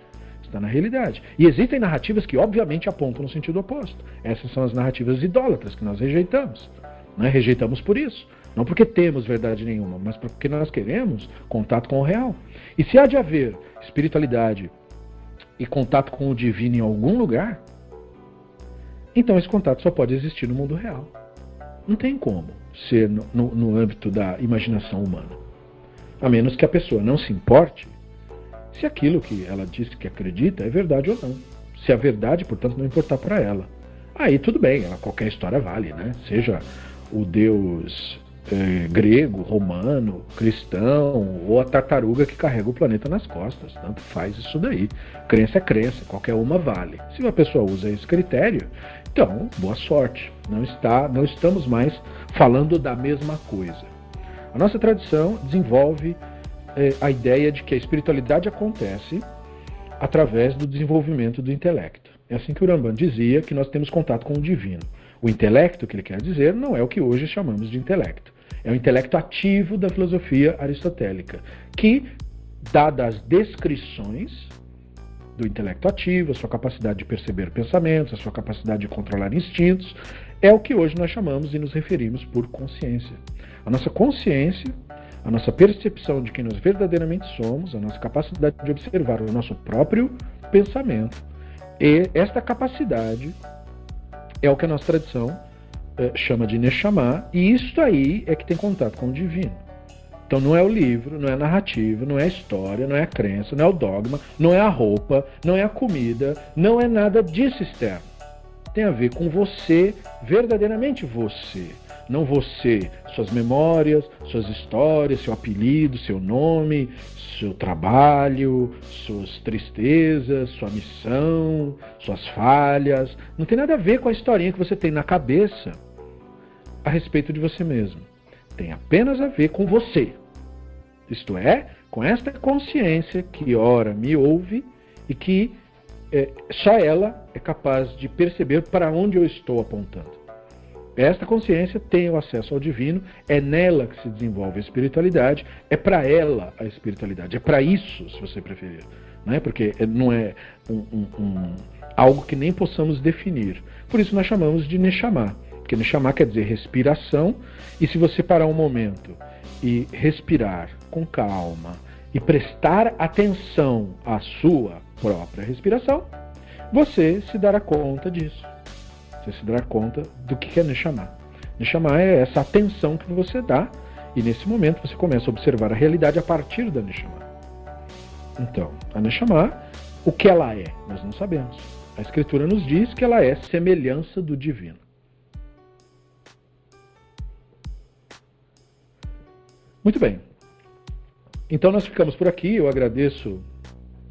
Está na realidade. E existem narrativas que, obviamente, apontam no sentido oposto. Essas são as narrativas idólatras que nós rejeitamos. Né? Rejeitamos por isso. Não porque temos verdade nenhuma, mas porque nós queremos contato com o real. E se há de haver espiritualidade e contato com o divino em algum lugar, então esse contato só pode existir no mundo real. Não tem como ser no, no, no âmbito da imaginação humana. A menos que a pessoa não se importe se aquilo que ela disse que acredita é verdade ou não. Se a verdade, portanto, não importar para ela. Aí tudo bem, qualquer história vale, né? Seja o deus é, grego, romano, cristão, ou a tartaruga que carrega o planeta nas costas. Tanto faz isso daí. Crença é crença, qualquer uma vale. Se uma pessoa usa esse critério, então, boa sorte. Não, está, não estamos mais falando da mesma coisa. A nossa tradição desenvolve é, a ideia de que a espiritualidade acontece através do desenvolvimento do intelecto. É assim que o Ramban dizia que nós temos contato com o divino. O intelecto que ele quer dizer não é o que hoje chamamos de intelecto. É o intelecto ativo da filosofia aristotélica, que, dadas as descrições do intelecto ativo, a sua capacidade de perceber pensamentos, a sua capacidade de controlar instintos, é o que hoje nós chamamos e nos referimos por consciência. A nossa consciência, a nossa percepção de quem nós verdadeiramente somos, a nossa capacidade de observar o nosso próprio pensamento, e esta capacidade é o que a nossa tradição é, chama de Neshama, e isso aí é que tem contato com o divino. Então não é o livro, não é a narrativa, não é a história, não é a crença, não é o dogma, não é a roupa, não é a comida, não é nada disso externo. Tem a ver com você, verdadeiramente você. Não você, suas memórias, suas histórias, seu apelido, seu nome, seu trabalho, suas tristezas, sua missão, suas falhas. Não tem nada a ver com a historinha que você tem na cabeça a respeito de você mesmo. Tem apenas a ver com você. Isto é, com esta consciência que ora me ouve e que é, só ela é capaz de perceber para onde eu estou apontando. Esta consciência tem o acesso ao divino, é nela que se desenvolve a espiritualidade, é para ela a espiritualidade, é para isso, se você preferir. Não é? Porque não é um, um, um, algo que nem possamos definir. Por isso nós chamamos de Neshama. Porque Neshama quer dizer respiração, e se você parar um momento e respirar com calma e prestar atenção à sua própria respiração, você se dará conta disso. Você se dará conta do que é Neshama. Neshama é essa atenção que você dá e nesse momento você começa a observar a realidade a partir da Neshama. Então, a Neshama, o que ela é? Nós não sabemos. A Escritura nos diz que ela é semelhança do divino. Muito bem. Então nós ficamos por aqui. Eu agradeço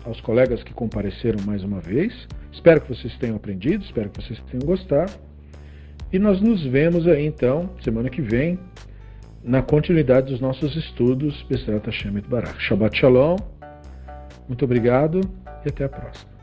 aos colegas que compareceram mais uma vez. Espero que vocês tenham aprendido, espero que vocês tenham gostado. E nós nos vemos aí então, semana que vem, na continuidade dos nossos estudos Besrat Hashem Barach. Shabbat Shalom, muito obrigado e até a próxima.